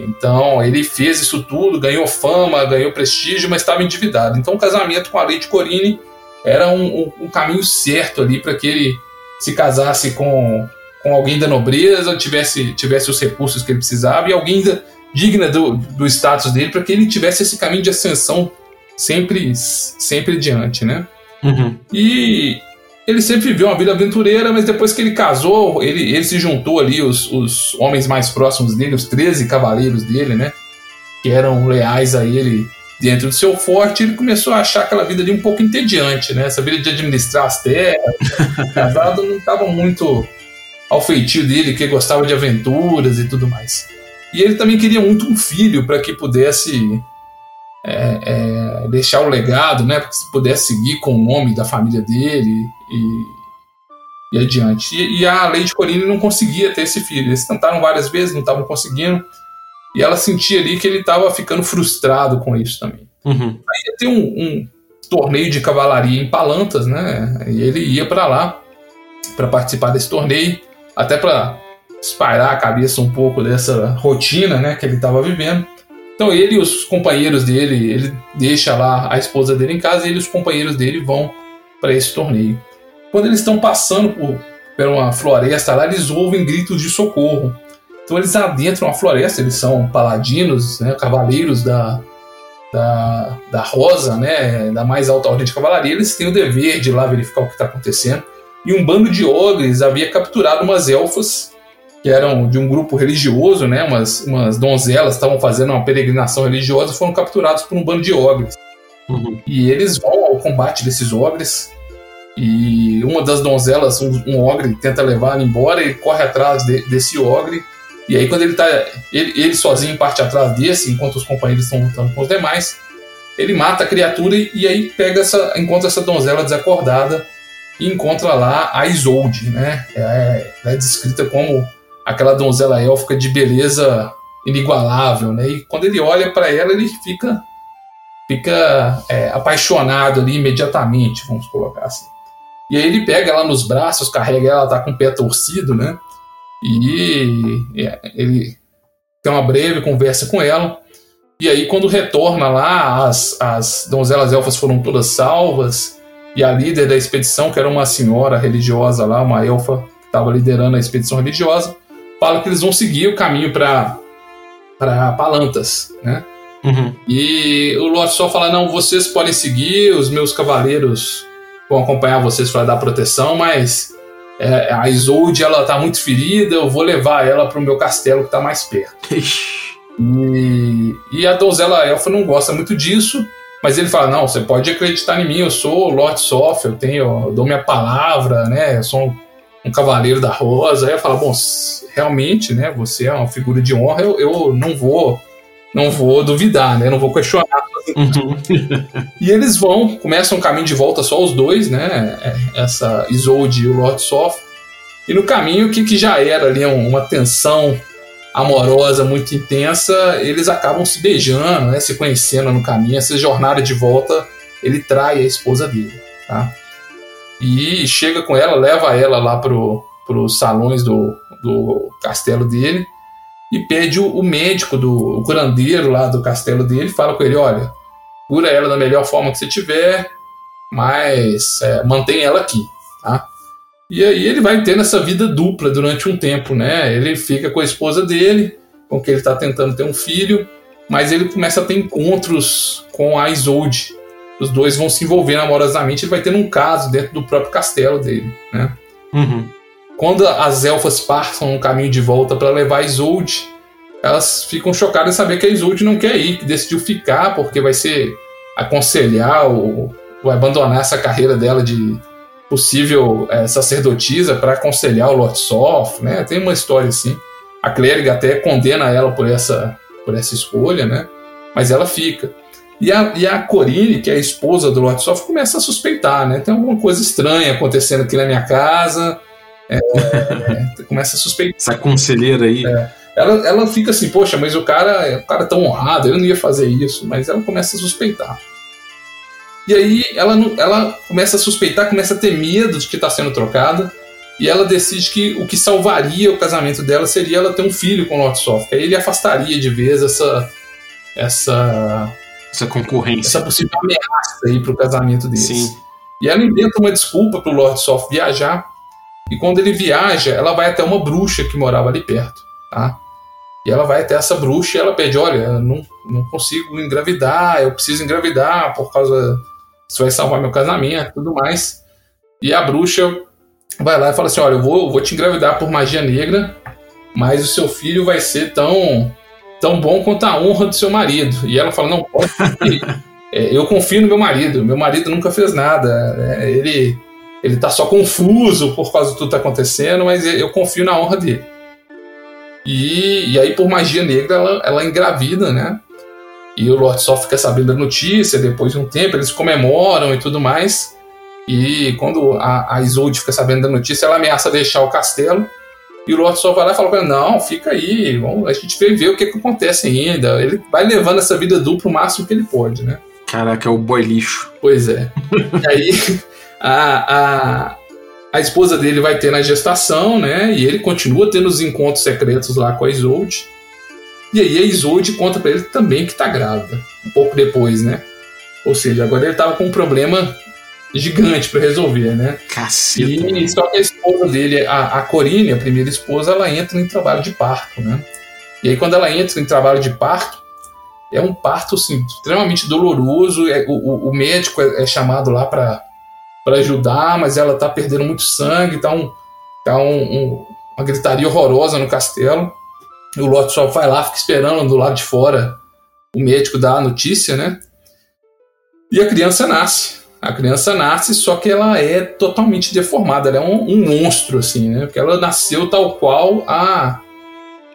Então ele fez isso tudo, ganhou fama, ganhou prestígio, mas estava endividado. Então o casamento com a Lady Corine era um, um, um caminho certo ali para que ele se casasse com, com alguém da nobreza, tivesse, tivesse os recursos que ele precisava e alguém da, digna do, do status dele para que ele tivesse esse caminho de ascensão sempre, sempre diante, né? Uhum. E ele sempre viveu uma vida aventureira, mas depois que ele casou, ele, ele se juntou ali, os, os homens mais próximos dele, os 13 cavaleiros dele, né? Que eram leais a ele dentro do seu forte, ele começou a achar aquela vida ali um pouco entediante, né? Essa vida de administrar as terras, casado não estava muito ao feitio dele, que gostava de aventuras e tudo mais. E ele também queria muito um filho para que pudesse é, é, deixar o legado, né, para que se pudesse seguir com o nome da família dele e, e adiante. E, e, a Lady Corine não conseguia ter esse filho. Eles tentaram várias vezes, não estavam conseguindo. E ela sentia ali que ele estava ficando frustrado com isso também. Uhum. Aí tem um, um, torneio de cavalaria em Palantas, né? E ele ia para lá para participar desse torneio, até para espalhar a cabeça um pouco dessa rotina, né, que ele estava vivendo. Então ele e os companheiros dele, ele deixa lá a esposa dele em casa e ele e os companheiros dele vão para esse torneio. Quando eles estão passando por, por uma floresta lá, eles ouvem gritos de socorro. Então eles adentram a floresta, eles são paladinos, né, cavaleiros da, da, da Rosa, né, da mais alta ordem de cavalaria, eles têm o dever de ir lá verificar o que está acontecendo. E um bando de ogres havia capturado umas elfas que eram de um grupo religioso, né, umas, umas donzelas estavam fazendo uma peregrinação religiosa, foram capturados por um bando de ogres. Uhum. E eles vão ao combate desses ogres. E uma das donzelas, um, um ogre, tenta levar embora, ele corre atrás de, desse ogre. E aí, quando ele tá. Ele, ele sozinho parte atrás desse, enquanto os companheiros estão lutando com os demais, ele mata a criatura e, e aí pega essa. encontra essa donzela desacordada e encontra lá a Isolde, né? É, ela é descrita como aquela donzela élfica de beleza inigualável, né? E quando ele olha para ela, ele fica fica é, apaixonado ali imediatamente, vamos colocar assim. E aí ele pega ela nos braços, carrega ela, tá com o pé torcido, né? E ele tem uma breve conversa com ela. E aí, quando retorna lá, as, as donzelas elfas foram todas salvas. E a líder da expedição, que era uma senhora religiosa lá, uma elfa que estava liderando a expedição religiosa, fala que eles vão seguir o caminho para para Palantas, né? Uhum. E o Lorde só fala: não, vocês podem seguir, os meus cavaleiros vão acompanhar vocês para dar proteção, mas é, a Isolde ela tá muito ferida, eu vou levar ela para o meu castelo que tá mais perto. E, e a donzela elfa não gosta muito disso, mas ele fala: não, você pode acreditar em mim, eu sou o Lord Soft, eu tenho, eu dou minha palavra, né? Eu sou um, um cavaleiro da rosa. Aí eu falo: bom, realmente, né? Você é uma figura de honra, eu, eu não vou. Não vou duvidar, né? Não vou questionar. Uhum. e eles vão, começam um caminho de volta só os dois, né? É, essa Isolde e o Lord Soft. E no caminho, que, que já era ali uma tensão amorosa muito intensa, eles acabam se beijando, né, se conhecendo no caminho. Essa jornada de volta, ele trai a esposa dele, tá? E chega com ela, leva ela lá pro, pros salões do, do castelo dele e pede o, o médico, do, o curandeiro lá do castelo dele, fala com ele, olha, cura ela da melhor forma que você tiver, mas é, mantém ela aqui, tá? E aí ele vai tendo essa vida dupla durante um tempo, né? Ele fica com a esposa dele, com quem ele está tentando ter um filho, mas ele começa a ter encontros com a Isolde. Os dois vão se envolvendo amorosamente, ele vai tendo um caso dentro do próprio castelo dele, né? Uhum. Quando as elfas passam no caminho de volta para levar Isolde, elas ficam chocadas em saber que a Isolde não quer ir, que decidiu ficar porque vai ser aconselhar ou, ou abandonar essa carreira dela de possível é, sacerdotisa para aconselhar o Lord Soft, né? Tem uma história assim. A clériga até condena ela por essa, por essa escolha, né? Mas ela fica. E a, e a Corine, que é a esposa do Lord Soft, começa a suspeitar, né? Tem alguma coisa estranha acontecendo aqui na minha casa. É, é, começa a suspeitar. Essa conselheira aí. É. Ela, ela fica assim, poxa, mas o cara, o cara é tão honrado, ele não ia fazer isso. Mas ela começa a suspeitar. E aí ela, ela começa a suspeitar, começa a ter medo de que está sendo trocada. E ela decide que o que salvaria o casamento dela seria ela ter um filho com o Lord Soft. Aí ele afastaria de vez essa. essa. essa concorrência. Essa possível ameaça aí para o casamento deles. Sim. E ela inventa uma desculpa para o Lord Soft viajar. E quando ele viaja, ela vai até uma bruxa que morava ali perto. Tá? E ela vai até essa bruxa e ela pede: Olha, não, não consigo engravidar, eu preciso engravidar por causa isso vai salvar meu casamento tudo mais. E a bruxa vai lá e fala assim: Olha, eu vou, eu vou te engravidar por magia negra, mas o seu filho vai ser tão, tão bom quanto a honra do seu marido. E ela fala: Não, pode. é, eu confio no meu marido. Meu marido nunca fez nada. É, ele, ele tá só confuso por causa de tudo que tá acontecendo, mas eu confio na honra dele. E, e aí, por magia negra, ela, ela engravida, né? E o Lord só fica sabendo da notícia, depois de um tempo eles comemoram e tudo mais. E quando a, a Isolde fica sabendo da notícia, ela ameaça deixar o castelo. E o Lord só vai lá e fala pra não, fica aí, vamos, a gente vai ver o que, que acontece ainda. Ele vai levando essa vida dupla o máximo que ele pode, né? Caraca, é o boy lixo. Pois é. e aí a, a, a esposa dele vai ter na gestação, né? E ele continua tendo os encontros secretos lá com a Isolde. E aí a Isolde conta para ele também que tá grávida, um pouco depois, né? Ou seja, agora ele tava com um problema gigante para resolver, né? Caceta. E só que a esposa dele, a, a Corine, a primeira esposa, ela entra em trabalho de parto, né? E aí quando ela entra em trabalho de parto, é um parto assim, extremamente doloroso. É, o, o, médico é, é chamado lá para ajudar, mas ela tá perdendo muito sangue, tá, um, tá um, um, uma gritaria horrorosa no castelo. O Lot só vai lá, fica esperando do lado de fora o médico dar a notícia, né? E a criança nasce. A criança nasce, só que ela é totalmente deformada, ela é um, um monstro, assim, né? Porque ela nasceu tal qual a,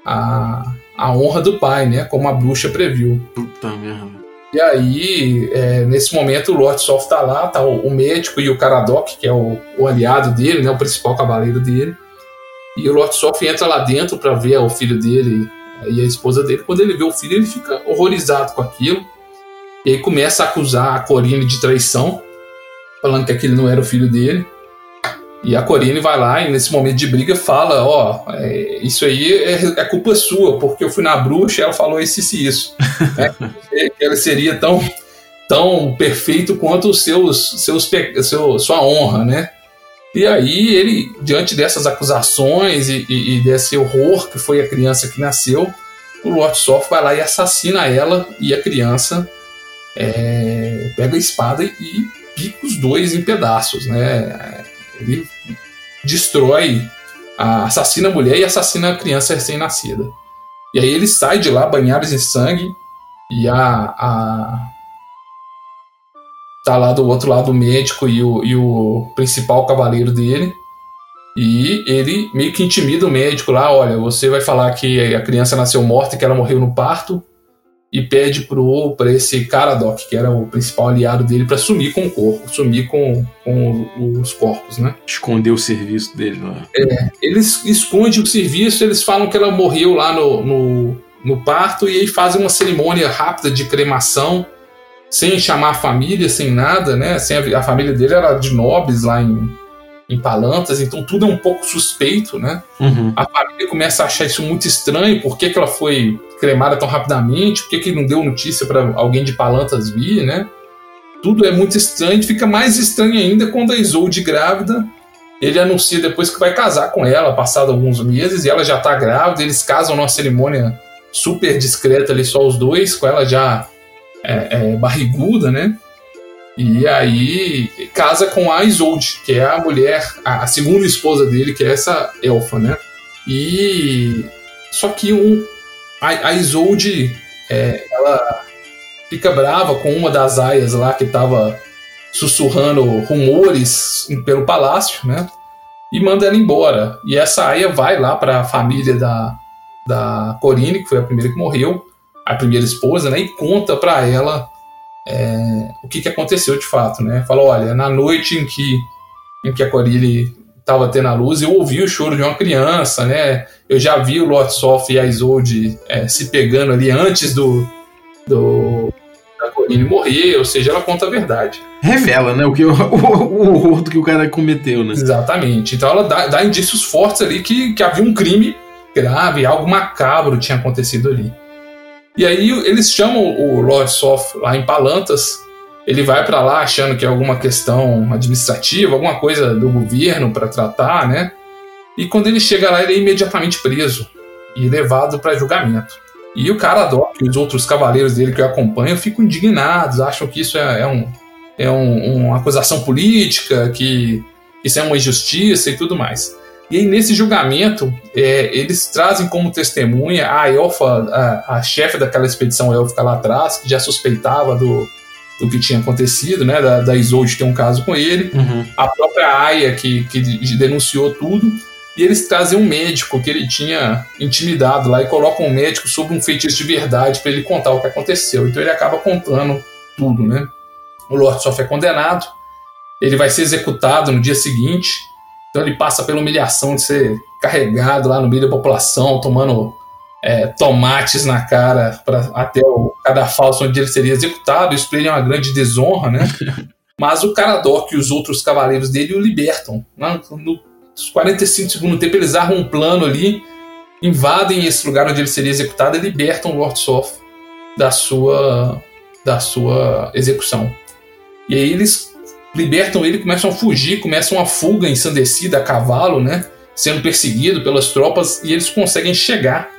a, a honra do pai, né? Como a bruxa previu. Puta merda. E aí, é, nesse momento, o Lord Soft tá lá, tá o, o médico e o Caradoc, que é o, o aliado dele, né? O principal cavaleiro dele. E o Lord Soft entra lá dentro para ver o filho dele e a esposa dele. Quando ele vê o filho, ele fica horrorizado com aquilo. E aí começa a acusar a Corine de traição, falando que aquele não era o filho dele. E a Corine vai lá e nesse momento de briga fala: Ó, oh, é, isso aí é, é, culpa sua, porque eu fui na bruxa e ela falou isso e isso. né? Que ela seria tão, tão perfeito quanto os seus, seus, seu, sua honra, né? E aí ele, diante dessas acusações e, e, e, desse horror que foi a criança que nasceu, o Lord Soft vai lá e assassina ela e a criança é, pega a espada e pica os dois em pedaços, né? Ele destrói, a, assassina a mulher e assassina a criança recém-nascida. E aí ele sai de lá banhados em sangue e a, a tá lá do outro lado o médico e o, e o principal cavaleiro dele. E ele meio que intimida o médico lá: olha, você vai falar que a criança nasceu morta e que ela morreu no parto, e pede pro para esse Caradoc, que era o principal aliado dele, para sumir com o corpo, sumir com, com os corpos, né? Esconder o serviço dele, não é? É, eles escondem o serviço, eles falam que ela morreu lá no, no, no parto e aí fazem uma cerimônia rápida de cremação, sem chamar a família, sem nada, né? Sem a, a família dele era de nobres lá em, em Palantas, então tudo é um pouco suspeito, né? Uhum. A família começa a achar isso muito estranho, por que, que ela foi cremada tão rapidamente, por que, que não deu notícia para alguém de Palantas vir, né? Tudo é muito estranho, fica mais estranho ainda quando a Isolde grávida, ele anuncia depois que vai casar com ela, passado alguns meses, e ela já tá grávida, eles casam numa cerimônia super discreta ali, só os dois, com ela já é, é, barriguda, né? E aí casa com a Isolde, que é a mulher, a, segunda esposa dele, que é essa elfa, né? E só que um, a, a Isolde, é, ela fica brava com uma das aias lá que estava sussurrando rumores pelo palácio, né? E manda ela embora. E essa aia vai lá para a família da, da Corine, que foi a primeira que morreu, a primeira esposa, né? E conta para ela é, o que, que aconteceu de fato, né? Falou, olha, na noite em que, em que a Corine estava tendo a luz, eu ouvi o choro de uma criança, né? Eu já vi o Lotsoff e a Isolde é, se pegando ali antes do, do da Corine morrer, ou seja, ela conta a verdade. Revela, né? O, que, o, o horror que o cara cometeu, né? Exatamente. Então ela dá, dá indícios fortes ali que, que havia um crime grave, algo macabro tinha acontecido ali. E aí eles chamam o Lord Soft lá em Palantas. Ele vai para lá achando que é alguma questão administrativa, alguma coisa do governo para tratar, né? E quando ele chega lá, ele é imediatamente preso e levado para julgamento. E o cara Doc e os outros cavaleiros dele que o acompanham ficam indignados, acham que isso é, é, um, é um, uma acusação política, que isso é uma injustiça e tudo mais. E aí, nesse julgamento, é, eles trazem como testemunha a elfa, a, a chefe daquela expedição élfica lá atrás, que já suspeitava do, do que tinha acontecido, né? Da, da Isolde ter um caso com ele, uhum. a própria Aya, que, que denunciou tudo, e eles trazem um médico que ele tinha intimidado lá e colocam um médico sobre um feitiço de verdade para ele contar o que aconteceu. Então ele acaba contando tudo, né? O Lord Sof é condenado, ele vai ser executado no dia seguinte então ele passa pela humilhação de ser carregado lá no meio da população, tomando é, tomates na cara para até o cadafalso onde ele seria executado. Isso para ele é uma grande desonra, né? Mas o Caradoc e os outros cavaleiros dele o libertam. Né? Nos 45 segundos tempo, eles armam um plano ali, invadem esse lugar onde ele seria executado e libertam o Lord Soth da sua, da sua execução. E aí eles libertam ele, começam a fugir, começam uma fuga ensandecida a cavalo, né? Sendo perseguido pelas tropas e eles conseguem chegar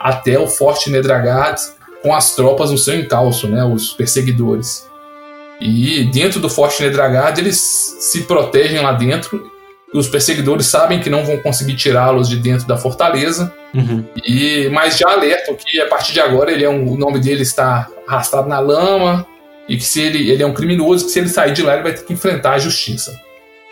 até o Forte Nedragad com as tropas no seu encalço, né? Os perseguidores. E dentro do Forte Nedragad eles se protegem lá dentro. Os perseguidores sabem que não vão conseguir tirá-los de dentro da fortaleza. Uhum. E mas já alertam que a partir de agora ele é um, o nome dele está arrastado na lama e que se ele, ele é um criminoso, que se ele sair de lá ele vai ter que enfrentar a justiça.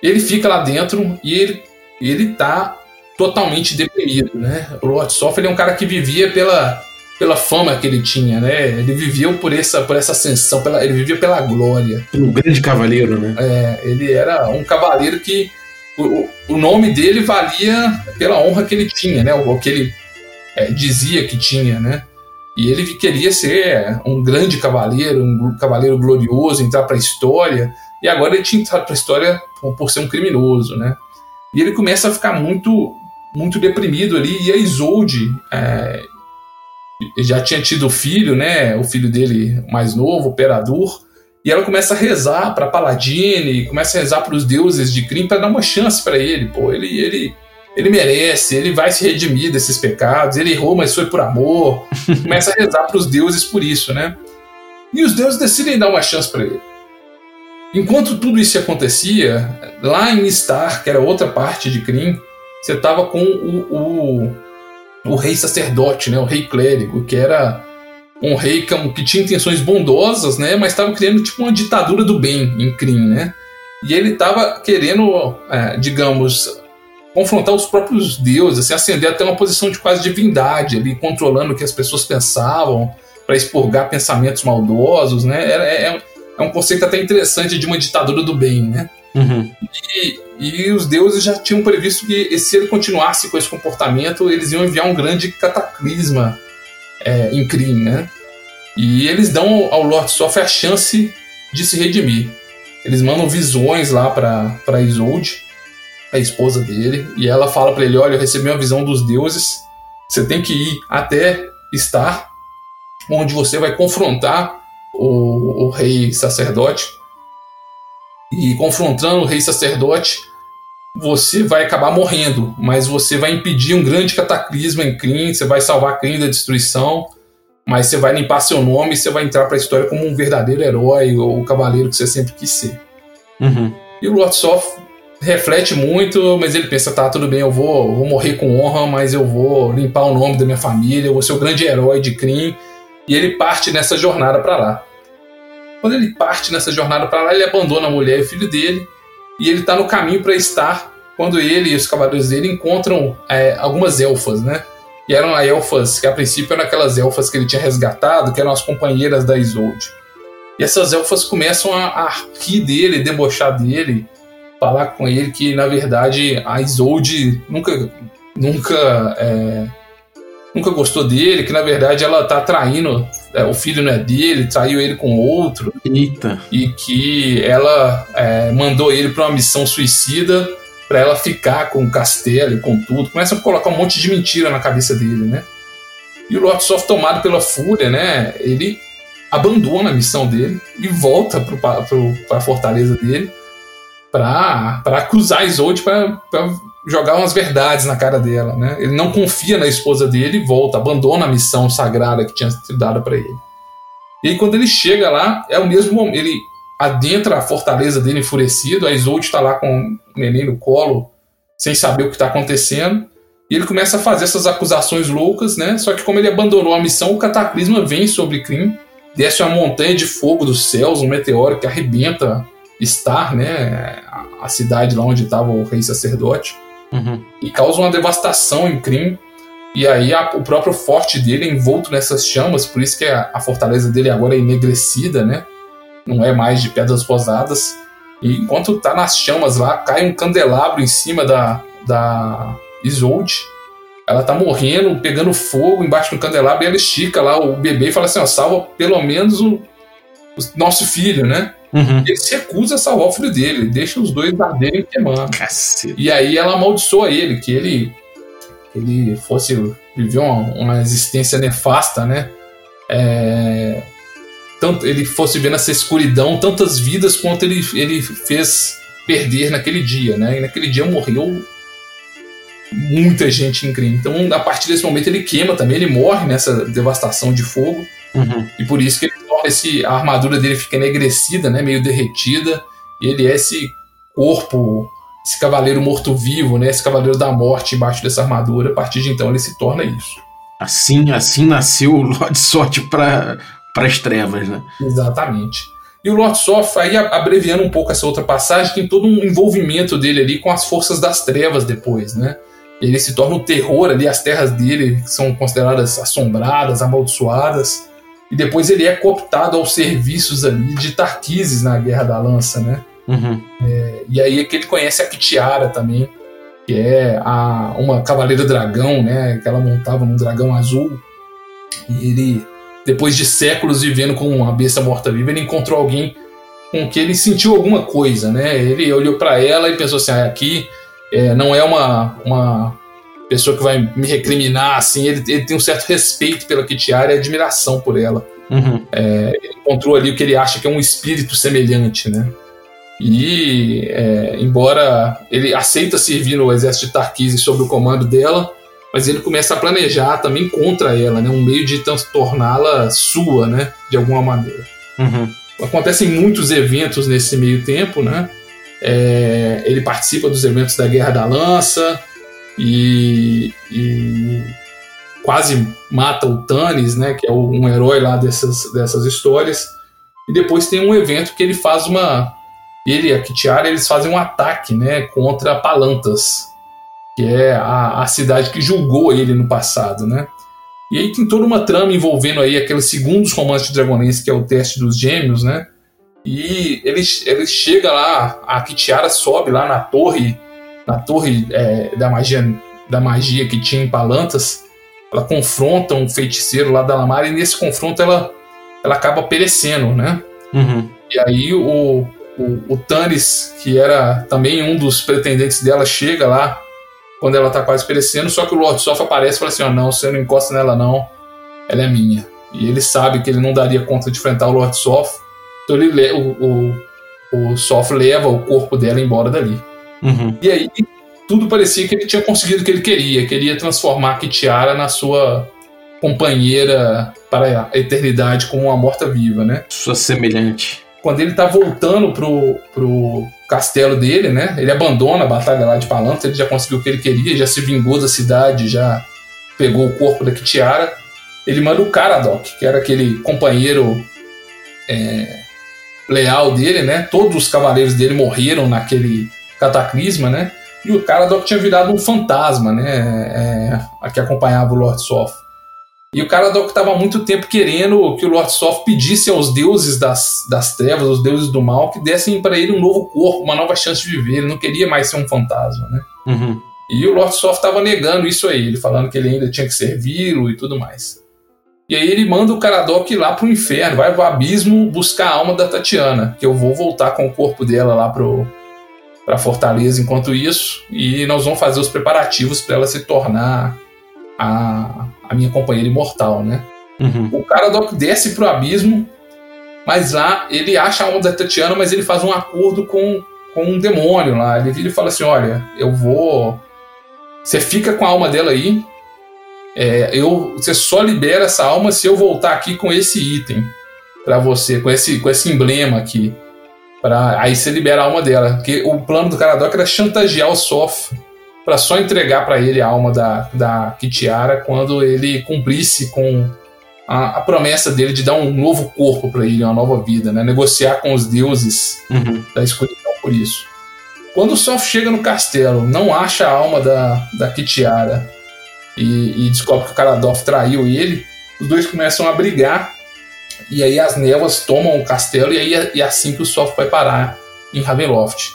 Ele fica lá dentro e ele, ele tá totalmente deprimido, né? O Lord Soft ele é um cara que vivia pela, pela fama que ele tinha, né? Ele vivia por essa, por essa ascensão, pela, ele vivia pela glória. Um grande cavaleiro, né? É, ele era um cavaleiro que o, o nome dele valia pela honra que ele tinha, né? O, o que ele é, dizia que tinha, né? E ele queria ser um grande cavaleiro, um cavaleiro glorioso, entrar para a história. E agora ele tinha entrado para a história por ser um criminoso, né? E ele começa a ficar muito, muito deprimido ali. E a Isolde é, já tinha tido filho, né? O filho dele mais novo, o Perador. E ela começa a rezar para Paladine, começa a rezar para os deuses de crime para dar uma chance para ele. Pô, ele, ele ele merece, ele vai se redimir desses pecados, ele errou, mas foi por amor. Começa a rezar para os deuses por isso, né? E os deuses decidem dar uma chance para ele. Enquanto tudo isso acontecia, lá em Star, que era outra parte de Kryn, você tava com o, o, o rei sacerdote, né? O rei clérigo, que era um rei que, tinha intenções bondosas, né? Mas estava criando tipo uma ditadura do bem em Kryn, né? E ele estava querendo, é, digamos, confrontar os próprios deuses, assim, ascender até uma posição de quase divindade, ali controlando o que as pessoas pensavam, para expurgar pensamentos maldosos, né? É, é, é, um conceito até interessante de uma ditadura do bem, né? Uhum. E, e os deuses já tinham previsto que se ele continuasse com esse comportamento, eles iam enviar um grande cataclisma é, em crime, né? E eles dão ao Lord Sof a chance de se redimir. Eles mandam visões lá para Isolde, a esposa dele, e ela fala para ele: Olha, eu recebi uma visão dos deuses, você tem que ir até estar onde você vai confrontar o, o rei sacerdote. E confrontando o rei sacerdote, você vai acabar morrendo, mas você vai impedir um grande cataclisma em Kryn, você vai salvar Kryn da destruição, mas você vai limpar seu nome e você vai entrar para a história como um verdadeiro herói ou cavaleiro que você sempre quis ser. Uhum. E o Lord Soft reflete muito, mas ele pensa, tá, tudo bem, eu vou, vou morrer com honra, mas eu vou limpar o nome da minha família, eu vou ser o grande herói de Kryn, e ele parte nessa jornada para lá. Quando ele parte nessa jornada para lá, ele abandona a mulher e o filho dele, e ele está no caminho para estar quando ele e os cavaleiros dele encontram é, algumas elfas, né? E eram elfas que a princípio eram aquelas elfas que ele tinha resgatado, que eram as companheiras da Isolde. E essas elfas começam a, a rir dele, debochar dele, falar com ele que na verdade a Isolde nunca, nunca é, nunca gostou dele, que na verdade ela tá traindo, é, o filho não é dele, traiu ele com outro. Eita. E que ela é, mandou ele para uma missão suicida para ela ficar com o castelo e com tudo. Começa a colocar um monte de mentira na cabeça dele, né? E o Lord Soft, tomado pela fúria, né? Ele abandona a missão dele e volta para a fortaleza dele para acusar Isolde para jogar umas verdades na cara dela, né? Ele não confia na esposa dele e volta, abandona a missão sagrada que tinha sido dada para ele. E aí, quando ele chega lá, é o mesmo momento. Ele adentra a fortaleza dele enfurecido, a Isolde está lá com o neném no colo, sem saber o que está acontecendo. E ele começa a fazer essas acusações loucas, né? Só que como ele abandonou a missão, o cataclisma vem sobre Krim, desce uma montanha de fogo dos céus, um meteoro que arrebenta Star, né? A cidade lá onde estava o rei sacerdote. Uhum. E causa uma devastação em Krim. E aí a, o próprio forte dele é envolto nessas chamas, por isso que a, a fortaleza dele agora é enegrecida, né? Não é mais de pedras rosadas. E enquanto tá nas chamas lá, cai um candelabro em cima da, da Isolde. Ela tá morrendo, pegando fogo embaixo do candelabro, e ela estica lá o bebê e fala assim: ó, salva pelo menos o, o nosso filho, né? Uhum. Ele se recusa a salvar o filho dele, deixa os dois arderem queimando. Cacete. E aí ela amaldiçoa ele, que ele, ele fosse viver uma, uma existência nefasta, né? É, tanto ele fosse ver nessa escuridão tantas vidas quanto ele, ele fez perder naquele dia, né? E naquele dia morreu muita gente crime. Então, a partir desse momento, ele queima também, ele morre nessa devastação de fogo. Uhum. E por isso que ele esse, a armadura dele fica enegrecida, né? Meio derretida. E ele é esse corpo, esse cavaleiro morto-vivo, né? Esse cavaleiro da morte embaixo dessa armadura. A partir de então, ele se torna isso. Assim, assim nasceu o Lord Sorte para as trevas, né? Exatamente. E o Lord Soft, aí abreviando um pouco essa outra passagem, tem todo um envolvimento dele ali com as forças das trevas depois, né? Ele se torna o um terror ali, as terras dele são consideradas assombradas, amaldiçoadas, e depois ele é cooptado aos serviços ali de Tarquises na Guerra da Lança, né? Uhum. É, e aí é que ele conhece a Kitiara também, que é a, uma cavaleira dragão, né? Que ela montava num dragão azul. E ele depois de séculos vivendo com uma besta morta-viva, ele encontrou alguém com que ele sentiu alguma coisa, né? Ele olhou para ela e pensou assim: ah, aqui é, não é uma, uma pessoa que vai me recriminar, assim. Ele, ele tem um certo respeito pela Kitiara e admiração por ela. Uhum. É, ele encontrou ali o que ele acha que é um espírito semelhante, né? E, é, embora ele aceita servir no exército de Tarquise sob o comando dela, mas ele começa a planejar também contra ela, né? Um meio de torná-la sua, né? De alguma maneira. Uhum. acontecem muitos eventos nesse meio tempo, né? É, ele participa dos eventos da Guerra da Lança e, e quase mata o Tannis, né? Que é um herói lá dessas, dessas histórias. E depois tem um evento que ele faz uma. Ele e a Kitiara eles fazem um ataque né, contra Palantas, que é a, a cidade que julgou ele no passado, né? E aí tem toda uma trama envolvendo aí aqueles segundos romances de Dragonlance, que é o teste dos gêmeos, né? E ele, ele chega lá, a Kitiara sobe lá na torre, na torre é, da, magia, da magia que tinha em Palantas. Ela confronta um feiticeiro lá da Lamar e nesse confronto ela, ela acaba perecendo, né? Uhum. E aí o, o, o Tannis, que era também um dos pretendentes dela, chega lá quando ela tá quase perecendo, só que o Lord Soft aparece e fala assim, ó, oh, não, você não encosta nela não, ela é minha. E ele sabe que ele não daria conta de enfrentar o Lord Soft, então ele, o, o, o Soft leva o corpo dela embora dali. Uhum. E aí tudo parecia que ele tinha conseguido o que ele queria, queria transformar a Kitiara na sua companheira para a eternidade como uma morta-viva, né? Sua semelhante. Quando ele tá voltando pro, pro castelo dele, né? Ele abandona a batalha lá de Palantos, ele já conseguiu o que ele queria, já se vingou da cidade, já pegou o corpo da Kitiara. Ele manda o Caradoc, que era aquele companheiro é, leal dele, né? Todos os cavaleiros dele morreram naquele cataclisma, né? E o Caradoc tinha virado um fantasma, né? É, que acompanhava o Lord Soft. E o Caradoc estava muito tempo querendo que o Lord Soft pedisse aos deuses das, das trevas, os deuses do mal, que dessem para ele um novo corpo, uma nova chance de viver. Ele não queria mais ser um fantasma, né? Uhum. E o Lord Soft estava negando isso aí, ele falando que ele ainda tinha que servi-lo e tudo mais. E aí ele manda o Caradoc ir lá pro inferno, vai pro abismo buscar a alma da Tatiana, que eu vou voltar com o corpo dela lá pro, pra Fortaleza enquanto isso, e nós vamos fazer os preparativos para ela se tornar a, a minha companheira imortal, né? Uhum. O Caradoc desce pro abismo, mas lá ele acha a alma da Tatiana, mas ele faz um acordo com, com um demônio lá. Ele vira e fala assim: Olha, eu vou. Você fica com a alma dela aí. É, eu, você só libera essa alma se eu voltar aqui com esse item para você, com esse, com esse emblema aqui. Pra, aí você libera a alma dela. Porque o plano do Caradoc era chantagear o Sof para só entregar para ele a alma da, da Kitiara quando ele cumprisse com a, a, promessa dele de dar um novo corpo para ele, uma nova vida, né? negociar com os deuses uhum. da escuridão por isso. Quando o Sof chega no castelo, não acha a alma da, da Kitiara e, e descobre que o Karadoff traiu ele, os dois começam a brigar e aí as névoas tomam o castelo e aí é, assim que o Sof vai parar em Ravenloft.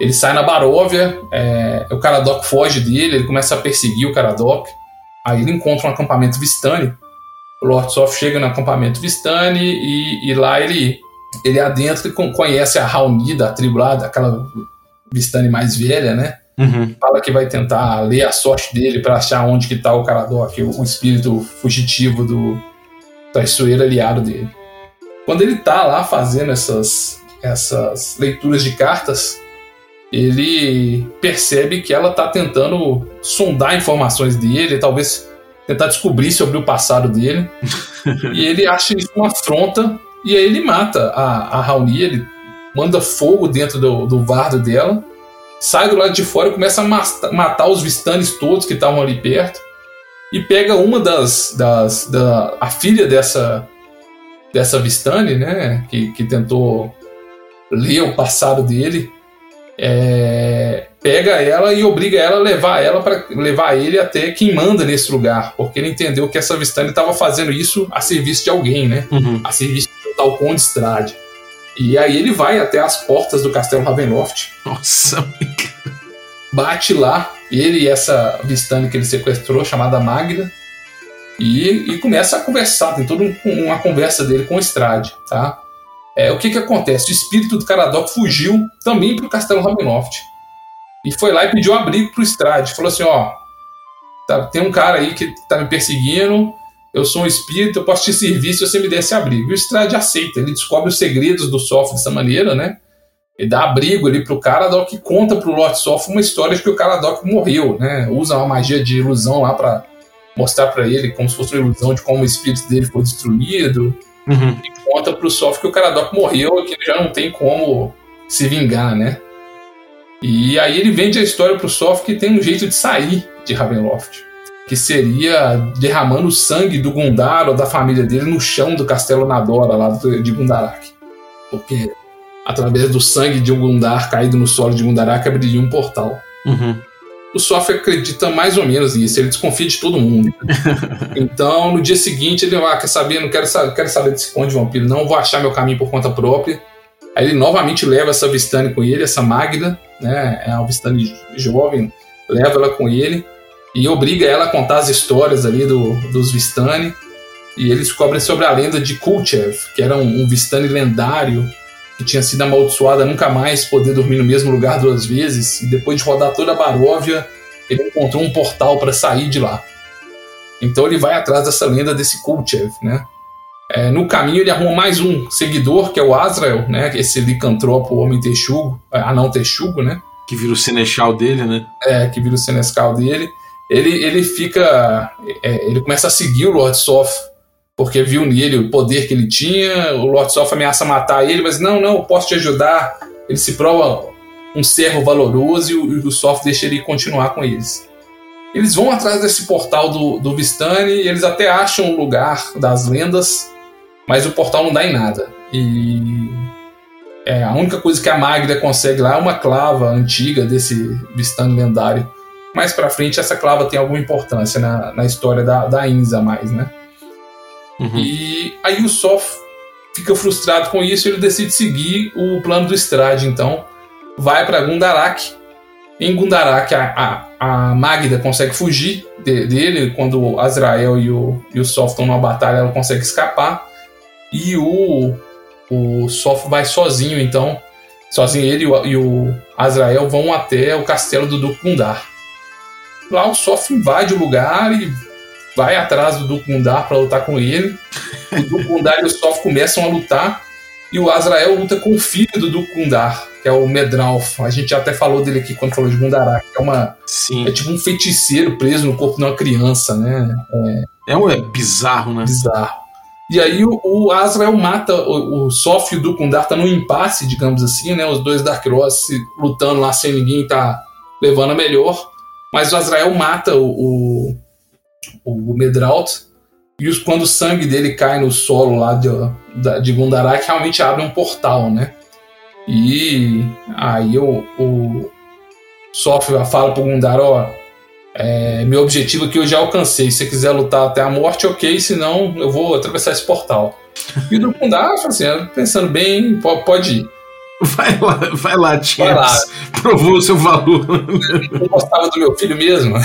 Ele sai na Baróvia, é, o Caradoc foge dele, ele começa a perseguir o Caradoc. Aí ele encontra um acampamento Vistani. O Lord Soft chega no acampamento Vistani e, e lá ele, ele adentra e conhece a Raoni a tribo lá, daquela Vistani mais velha, né? Uhum. Fala que vai tentar ler a sorte dele para achar onde que tá o Caradoc, o espírito fugitivo do traiçoeiro aliado dele. Quando ele tá lá fazendo essas, essas leituras de cartas, ele percebe que ela está tentando sondar informações dele, talvez tentar descobrir sobre o passado dele. e ele acha isso uma afronta, e aí ele mata a, a Raoni, ele manda fogo dentro do, do vardo dela, sai do lado de fora e começa a matar os Vistanes todos que estavam ali perto, e pega uma das. das da, a filha dessa, dessa Vistane, né, que, que tentou ler o passado dele é, pega ela e obriga ela a levar ela para levar ele até quem manda nesse lugar, porque ele entendeu que essa Vistani estava fazendo isso a serviço de alguém, né? Uhum. A serviço do tal Conde Strade. E aí ele vai até as portas do Castelo Ravenloft. Nossa, bate lá, ele e essa Vistani que ele sequestrou, chamada Magda, e, e começa a conversar. Tem toda um, uma conversa dele com o Strade, tá? É, o que que acontece? O espírito do Caradoc fugiu também para o Castelo Ravenloft. E foi lá e pediu abrigo para o Strade. Falou assim, ó, tá, tem um cara aí que tá me perseguindo, eu sou um espírito, eu posso te servir se você me desse abrigo. E o Strade aceita, ele descobre os segredos do Sof dessa maneira, né? Ele dá abrigo ali pro Caradoc e conta pro Lord Sof uma história de que o Caradoc morreu, né? Usa uma magia de ilusão lá para mostrar para ele como se fosse uma ilusão de como o espírito dele foi destruído Uhum. E conta pro Sof que o Caradoc morreu e que ele já não tem como se vingar, né? E aí ele vende a história pro Sof que tem um jeito de sair de Ravenloft. Que seria derramando o sangue do Gundar ou da família dele no chão do castelo Nadora, lá de Gundarak. Porque através do sangue de um Gundar caído no solo de Gundarak abriria um portal. Uhum. O Sof acredita mais ou menos nisso, ele desconfia de todo mundo. então, no dia seguinte, ele ah, quer saber, não quero, saber, quero saber desse conde vampiro, não vou achar meu caminho por conta própria. Aí ele novamente leva essa Vistani com ele, essa Magda, né? É uma Vistani jovem, leva ela com ele e obriga ela a contar as histórias ali do, dos Vistani. E eles descobrem sobre a lenda de Kulchev, que era um, um Vistani lendário que tinha sido amaldiçoado a nunca mais poder dormir no mesmo lugar duas vezes. E depois de rodar toda a Baróvia, ele encontrou um portal para sair de lá. Então ele vai atrás dessa lenda desse Kulchev, né? É, no caminho ele arruma mais um seguidor, que é o Azrael, né? Esse licantropo, homem texugo, é, anão texugo, né? Que vira o senescal dele, né? É, que vira o dele. Ele, ele fica. É, ele começa a seguir o Lord Soth, porque viu nele o poder que ele tinha. O Lord Soth ameaça matar ele, mas não, não, posso te ajudar. Ele se prova um servo valoroso e o, Soth deixa ele continuar com eles. Eles vão atrás desse portal do, do Vistani e eles até acham o lugar das lendas mas o portal não dá em nada. E é, a única coisa que a Magda consegue lá é uma clava antiga desse Vistani lendário. Mais pra frente, essa clava tem alguma importância na, na história da, da Inza mais, né? Uhum. E aí o Sof fica frustrado com isso ele decide seguir o plano do Strade, então vai para Gundarak. Em Gundarak, a, a, a Magda consegue fugir de, dele. Quando o Azrael e o, e o Sof estão numa batalha, ela consegue escapar. E o, o Sof vai sozinho, então. Sozinho ele e o, e o Azrael vão até o castelo do Duque Gundar. Lá o Sof invade o lugar e vai atrás do Duque Gundar para lutar com ele. O Duque Gundar e o Sof começam a lutar. E o Azrael luta com o filho do Duque Gundar, que é o Medralf. A gente até falou dele aqui quando falou de Gundarak. É, uma, Sim. é tipo um feiticeiro preso no corpo de uma criança, né? É, um, é bizarro, né? Bizarro. E aí o, o Azrael mata o, o Sof e o Dukundar tá num impasse, digamos assim, né? Os dois Dark Ross lutando lá sem ninguém tá levando a melhor. Mas o Azrael mata o, o, o Medralt. E os, quando o sangue dele cai no solo lá de, de Gundarak, realmente abre um portal, né? E aí o, o Sof fala pro Gundar, ó, é, meu objetivo aqui eu já alcancei. Se você quiser lutar até a morte, ok. Senão, eu vou atravessar esse portal. E o Drukundar, assim, pensando bem, pode ir. Vai lá, vai lá, Champs. Provou o seu valor. Eu gostava do meu filho mesmo.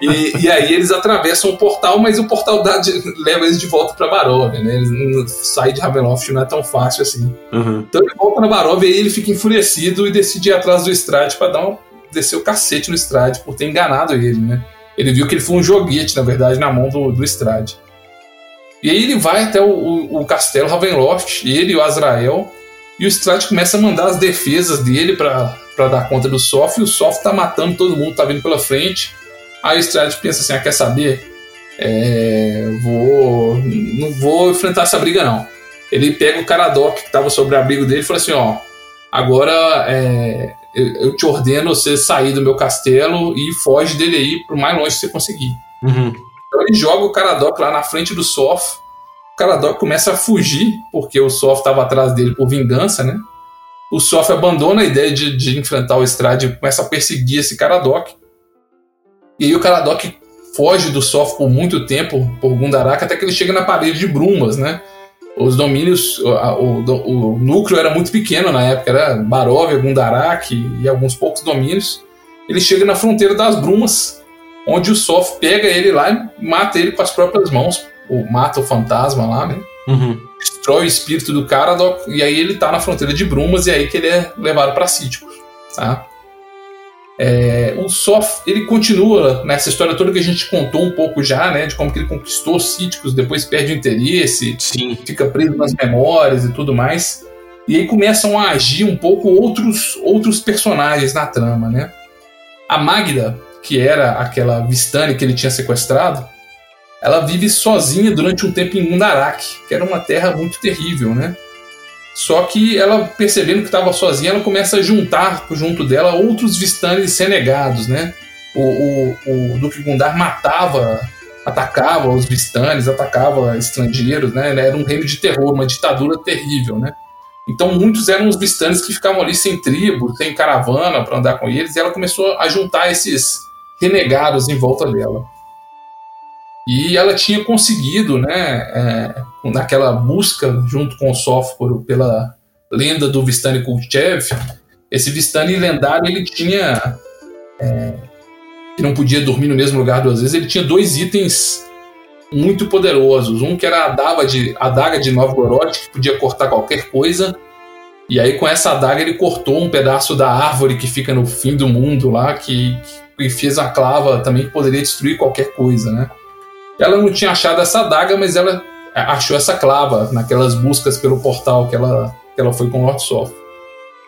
E, e, aí eles atravessam o portal, mas o portal dá de, leva eles de volta pra Barovia, né? Eles sair de Ravenloft não é tão fácil assim. Uhum. Então ele volta na Barovia e ele fica enfurecido e decide ir atrás do Strade para dar um desceu o cacete no Strade por ter enganado ele, né? Ele viu que ele foi um joguete, na verdade, na mão do, do Strade. E aí ele vai até o, o, o castelo Ravenloft, ele e o Azrael, e o Strade começa a mandar as defesas dele para dar conta do Sof, e o Sof tá matando todo mundo, tá vindo pela frente. Aí o Strade pensa assim: ah, quer saber? É, vou. Não vou enfrentar essa briga, não. Ele pega o Caradoc que tava sobre o abrigo dele e fala assim: ó, agora é, eu te ordeno você sair do meu castelo e foge dele aí pro mais longe que você conseguir. Uhum. Então ele joga o Caradoc lá na frente do Sof. Caradoc começa a fugir, porque o Sof estava atrás dele por vingança, né? O Sof abandona a ideia de, de enfrentar o Strade e começa a perseguir esse Caradoc. E aí o Caradoc foge do Sof por muito tempo, por Gundarak, até que ele chega na parede de Brumas, né? os domínios, o, o, o, núcleo era muito pequeno na época, era Baróvia, Gundarak e, e alguns poucos domínios. Ele chega na fronteira das Brumas, onde o Sof pega ele lá e mata ele com as próprias mãos, ou mata o fantasma lá, né? Uhum. Destrói o espírito do cara, e aí ele tá na fronteira de Brumas, e aí que ele é levado para Síticos, tá? É, o Sof, ele continua nessa história toda que a gente contou um pouco já, né? De como que ele conquistou os Cíticos, depois perde o interesse, Sim. fica preso nas memórias e tudo mais. E aí começam a agir um pouco outros, outros personagens na trama, né? A Magda, que era aquela Vistani que ele tinha sequestrado, ela vive sozinha durante um tempo em Mundarak, que era uma terra muito terrível, né? Só que ela, percebendo que estava sozinha, ela começa a juntar junto dela outros Vistanes renegados, né? O, o, o Duque Gundar matava, atacava os Vistanes, atacava estrangeiros, né? Era um reino de terror, uma ditadura terrível, né? Então muitos eram os Vistanes que ficavam ali sem tribo, sem caravana para andar com eles, e ela começou a juntar esses renegados em volta dela. E ela tinha conseguido, né, é, naquela busca junto com o Sóforo pela lenda do Vistani Kulchev, esse Vistani lendário ele tinha é, que não podia dormir no mesmo lugar duas vezes, ele tinha dois itens muito poderosos. Um que era a adaga de, a adaga de Novgorod, que podia cortar qualquer coisa. E aí, com essa adaga, ele cortou um pedaço da árvore que fica no fim do mundo lá, que, que fez a clava também que poderia destruir qualquer coisa, né? Ela não tinha achado essa adaga, mas ela achou essa clava naquelas buscas pelo portal que ela, que ela foi com Lord Sof.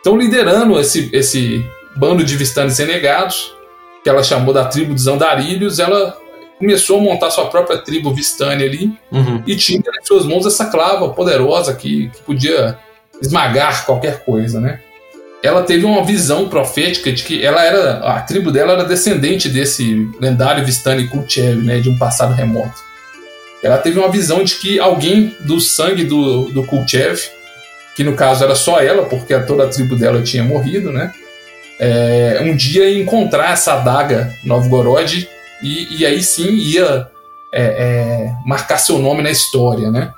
Então, liderando esse, esse bando de Vistanes renegados, que ela chamou da tribo dos Andarilhos, ela começou a montar sua própria tribo Vistani ali uhum. e tinha em suas mãos essa clava poderosa que, que podia esmagar qualquer coisa, né? Ela teve uma visão profética de que ela era a tribo dela era descendente desse lendário Vistani Kulchev, né, de um passado remoto. Ela teve uma visão de que alguém do sangue do, do Kulchev, que no caso era só ela, porque toda a tribo dela tinha morrido, né, é, um dia ia encontrar essa adaga Novgorod e, e aí sim ia é, é, marcar seu nome na história, né?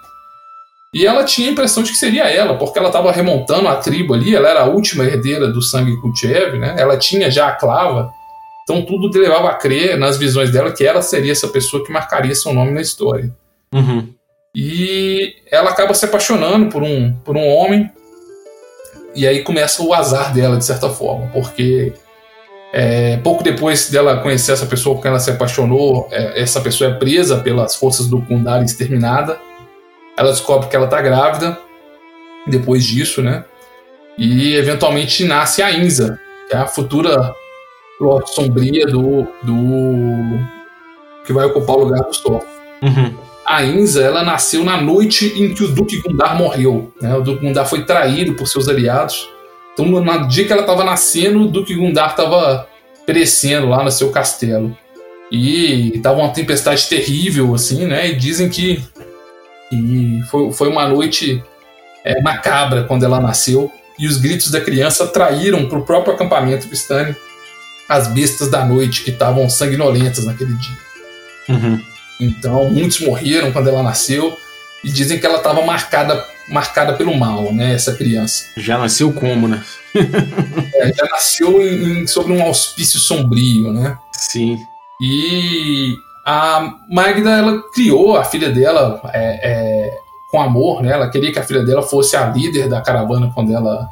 E ela tinha a impressão de que seria ela, porque ela estava remontando a tribo ali, ela era a última herdeira do sangue Kutchev, né? Ela tinha já a clava, então tudo levava a crer nas visões dela que ela seria essa pessoa que marcaria seu nome na história. Uhum. E ela acaba se apaixonando por um, por um homem, e aí começa o azar dela, de certa forma, porque é, pouco depois dela conhecer essa pessoa com quem ela se apaixonou, é, essa pessoa é presa pelas forças do Kundar exterminada ela descobre que ela tá grávida depois disso, né? E eventualmente nasce a Inza, que é a futura Lorde Sombria do, do. que vai ocupar o lugar do Sol. Uhum. A Inza, ela nasceu na noite em que o Duque Gundar morreu. Né? O Duque Gundar foi traído por seus aliados. Então, no dia que ela estava nascendo, o Duque Gundar estava perecendo lá no seu castelo. E estava uma tempestade terrível, assim, né? E dizem que e foi, foi uma noite é, macabra quando ela nasceu, e os gritos da criança traíram para o próprio acampamento Pistani as bestas da noite que estavam sanguinolentas naquele dia. Uhum. Então, muitos morreram quando ela nasceu, e dizem que ela estava marcada, marcada pelo mal, né, essa criança. Já nasceu como, né? é, já nasceu em, em, sobre um auspício sombrio, né? Sim. E a Magda ela criou a filha dela é, é, com amor, né? Ela queria que a filha dela fosse a líder da caravana quando ela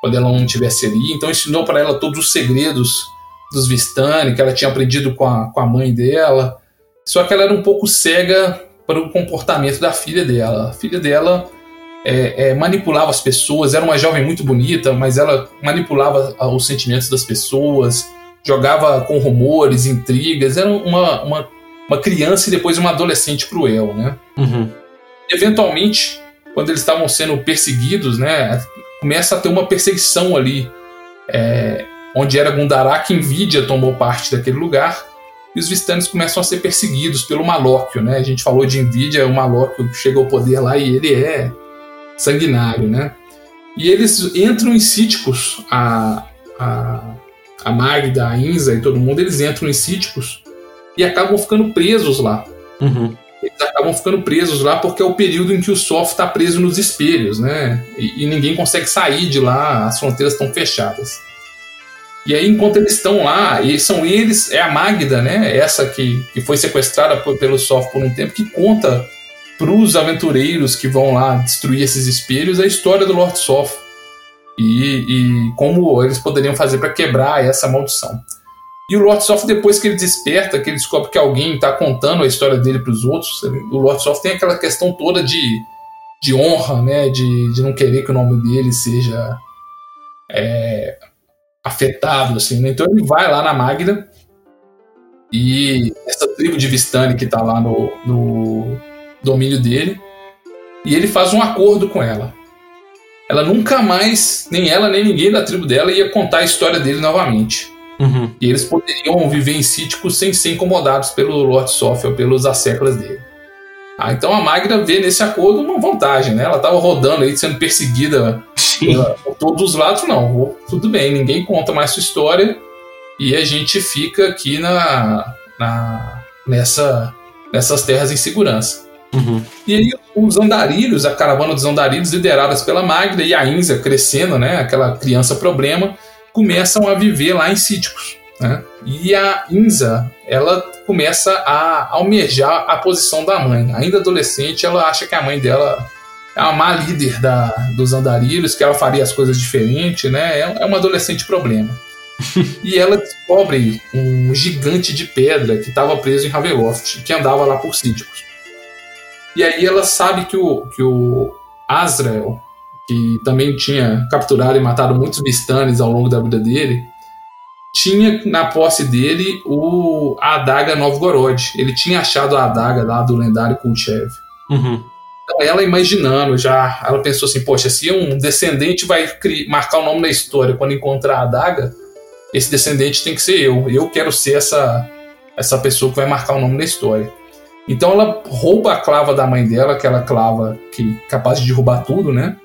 quando ela não estivesse ali. Então ensinou para ela todos os segredos dos Vistani que ela tinha aprendido com a, com a mãe dela. Só que ela era um pouco cega para o comportamento da filha dela. A filha dela é, é, manipulava as pessoas, era uma jovem muito bonita, mas ela manipulava os sentimentos das pessoas, jogava com rumores, intrigas, era uma, uma uma criança e depois uma adolescente cruel, né? Uhum. Eventualmente, quando eles estavam sendo perseguidos, né, começa a ter uma perseguição ali, é, onde era Gundarak, Nvidia tomou parte daquele lugar, e os Vistanes começam a ser perseguidos pelo Malóquio, né? A gente falou de Nvidia, o Malóquio chega ao poder lá e ele é sanguinário, né? E eles entram em Síticos, a, a, a Magda, a Inza e todo mundo, eles entram em Síticos e acabam ficando presos lá. Uhum. Eles acabam ficando presos lá porque é o período em que o Soft está preso nos espelhos, né? E, e, ninguém consegue sair de lá, as fronteiras estão fechadas. E aí, enquanto eles estão lá, e são eles, é a Magda, né? Essa que, que foi sequestrada por, pelo Soft por um tempo, que conta para os aventureiros que vão lá destruir esses espelhos a história do Lord Soft. E, e como eles poderiam fazer para quebrar essa maldição. E o Lord Soft, depois que ele desperta, que ele descobre que alguém está contando a história dele para os outros, o Lord Soft tem aquela questão toda de, de honra, né? De, de não querer que o nome dele seja é, afetado, assim. Né? Então ele vai lá na Magda e essa tribo de Vistani que tá lá no, no domínio dele, e ele faz um acordo com ela. Ela nunca mais, nem ela nem ninguém da tribo dela ia contar a história dele novamente. Uhum. E eles poderiam viver em Síticos sem ser incomodados pelo Lord Sophia ou pelos asseclas dele. Ah, então a Magra vê nesse acordo uma vantagem, né? Ela estava rodando aí, sendo perseguida pela, por todos os lados. Não, tudo bem, ninguém conta mais sua história e a gente fica aqui na, na nessa, nessas terras em segurança. Uhum. E aí os andarilhos, a caravana dos andarilhos, lideradas pela Magda e a Inza crescendo, né? Aquela criança problema, começam a viver lá em Síticos. Né? E a Inza, ela começa a almejar a posição da mãe. Ainda adolescente, ela acha que a mãe dela é uma má líder da, dos andarilhos, que ela faria as coisas diferente, né? É, é uma adolescente problema. e ela descobre um gigante de pedra que estava preso em Ravenloft, que andava lá por Síticos. E aí ela sabe que o, que o Azrael, que também tinha capturado e matado muitos Vistanes ao longo da vida dele, tinha na posse dele o, a adaga Novgorod. Ele tinha achado a adaga lá do lendário Kulchev. Uhum. Então ela imaginando já, ela pensou assim, poxa, se um descendente vai marcar o nome na história quando encontrar a adaga, esse descendente tem que ser eu. Eu quero ser essa, essa pessoa que vai marcar o nome na história. Então ela rouba a clava da mãe dela, aquela clava que é capaz de derrubar tudo, né?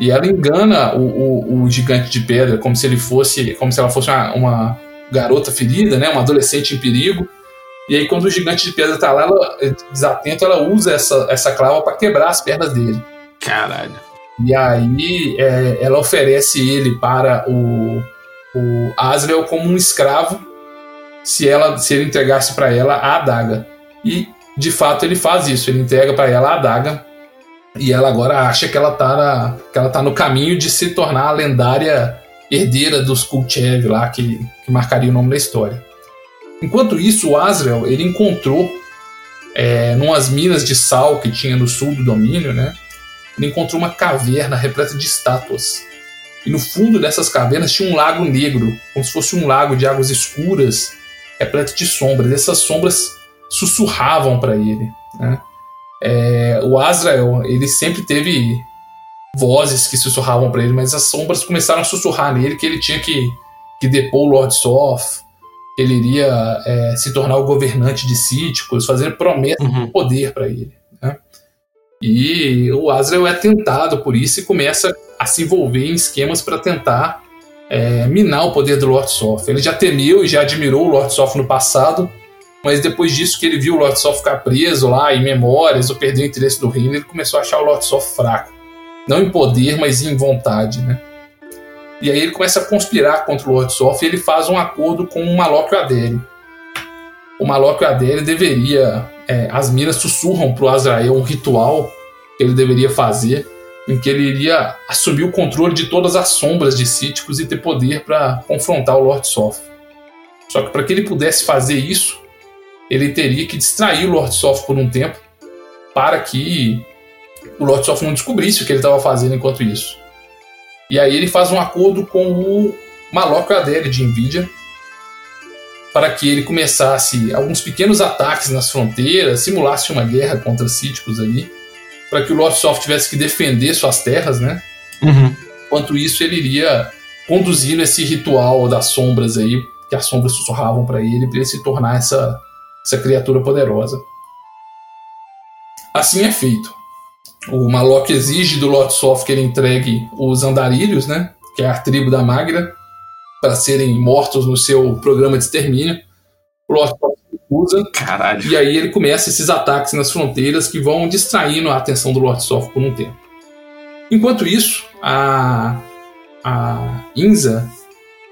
E ela engana o, o, o, gigante de pedra como se ele fosse, como se ela fosse uma, uma, garota ferida, né? Uma adolescente em perigo. E aí quando o gigante de pedra tá lá, ela, desatento, ela usa essa, essa clava para quebrar as pernas dele. Caralho. E aí é, ela oferece ele para o, o Asriel como um escravo se ela se ele entregasse para ela a adaga. E de fato ele faz isso, ele entrega para ela a adaga e ela agora acha que ela tá na, que ela tá no caminho de se tornar a lendária herdeira dos Kulchev lá que, que marcaria o nome da história. Enquanto isso, o Azrael ele encontrou é, numas minas de sal que tinha no sul do domínio, né? Ele encontrou uma caverna repleta de estátuas. E no fundo dessas cavernas tinha um lago negro, como se fosse um lago de águas escuras, repleto de sombras. E essas sombras sussurravam para ele. Né? É, o Azrael, ele sempre teve vozes que sussurravam para ele, mas as sombras começaram a sussurrar nele que ele tinha que, que depor o Lord Soth, que ele iria é, se tornar o governante de Síticos, fazer promessas uhum. de poder para ele. Né? E o Azrael é tentado por isso e começa a se envolver em esquemas para tentar é, minar o poder do Lord Soth. Ele já temeu e já admirou o Lord Soth no passado, mas depois disso que ele viu o Lord Soth ficar preso lá em memórias ou perder o interesse do reino, ele começou a achar o Lord Soth fraco. Não em poder, mas em vontade, né? E aí ele começa a conspirar contra o Lord Soth e ele faz um acordo com o Malok Adere. O Malok Adere deveria... É, as minas sussurram para o Azrael um ritual que ele deveria fazer em que ele iria assumir o controle de todas as sombras de Cíticos e ter poder para confrontar o Lord Soth. Só que para que ele pudesse fazer isso, ele teria que distrair o Lord Soft por um tempo para que o Lord Soft não descobrisse o que ele estava fazendo enquanto isso. E aí ele faz um acordo com o Malok Adele de Nvidia para que ele começasse alguns pequenos ataques nas fronteiras, simulasse uma guerra contra cíticos ali, para que o Lord Soft tivesse que defender suas terras, né? Uhum. Enquanto isso, ele iria conduzindo esse ritual das sombras aí, que as sombras sussurravam para ele, para ele se tornar essa essa criatura poderosa. Assim é feito. O Malok exige do Lotsof que ele entregue os andarilhos, né, que é a tribo da Magra, para serem mortos no seu programa de extermínio. O Lotsof recusa. Caralho. E aí ele começa esses ataques nas fronteiras que vão distraindo a atenção do Lotsof por um tempo. Enquanto isso, a, a Inza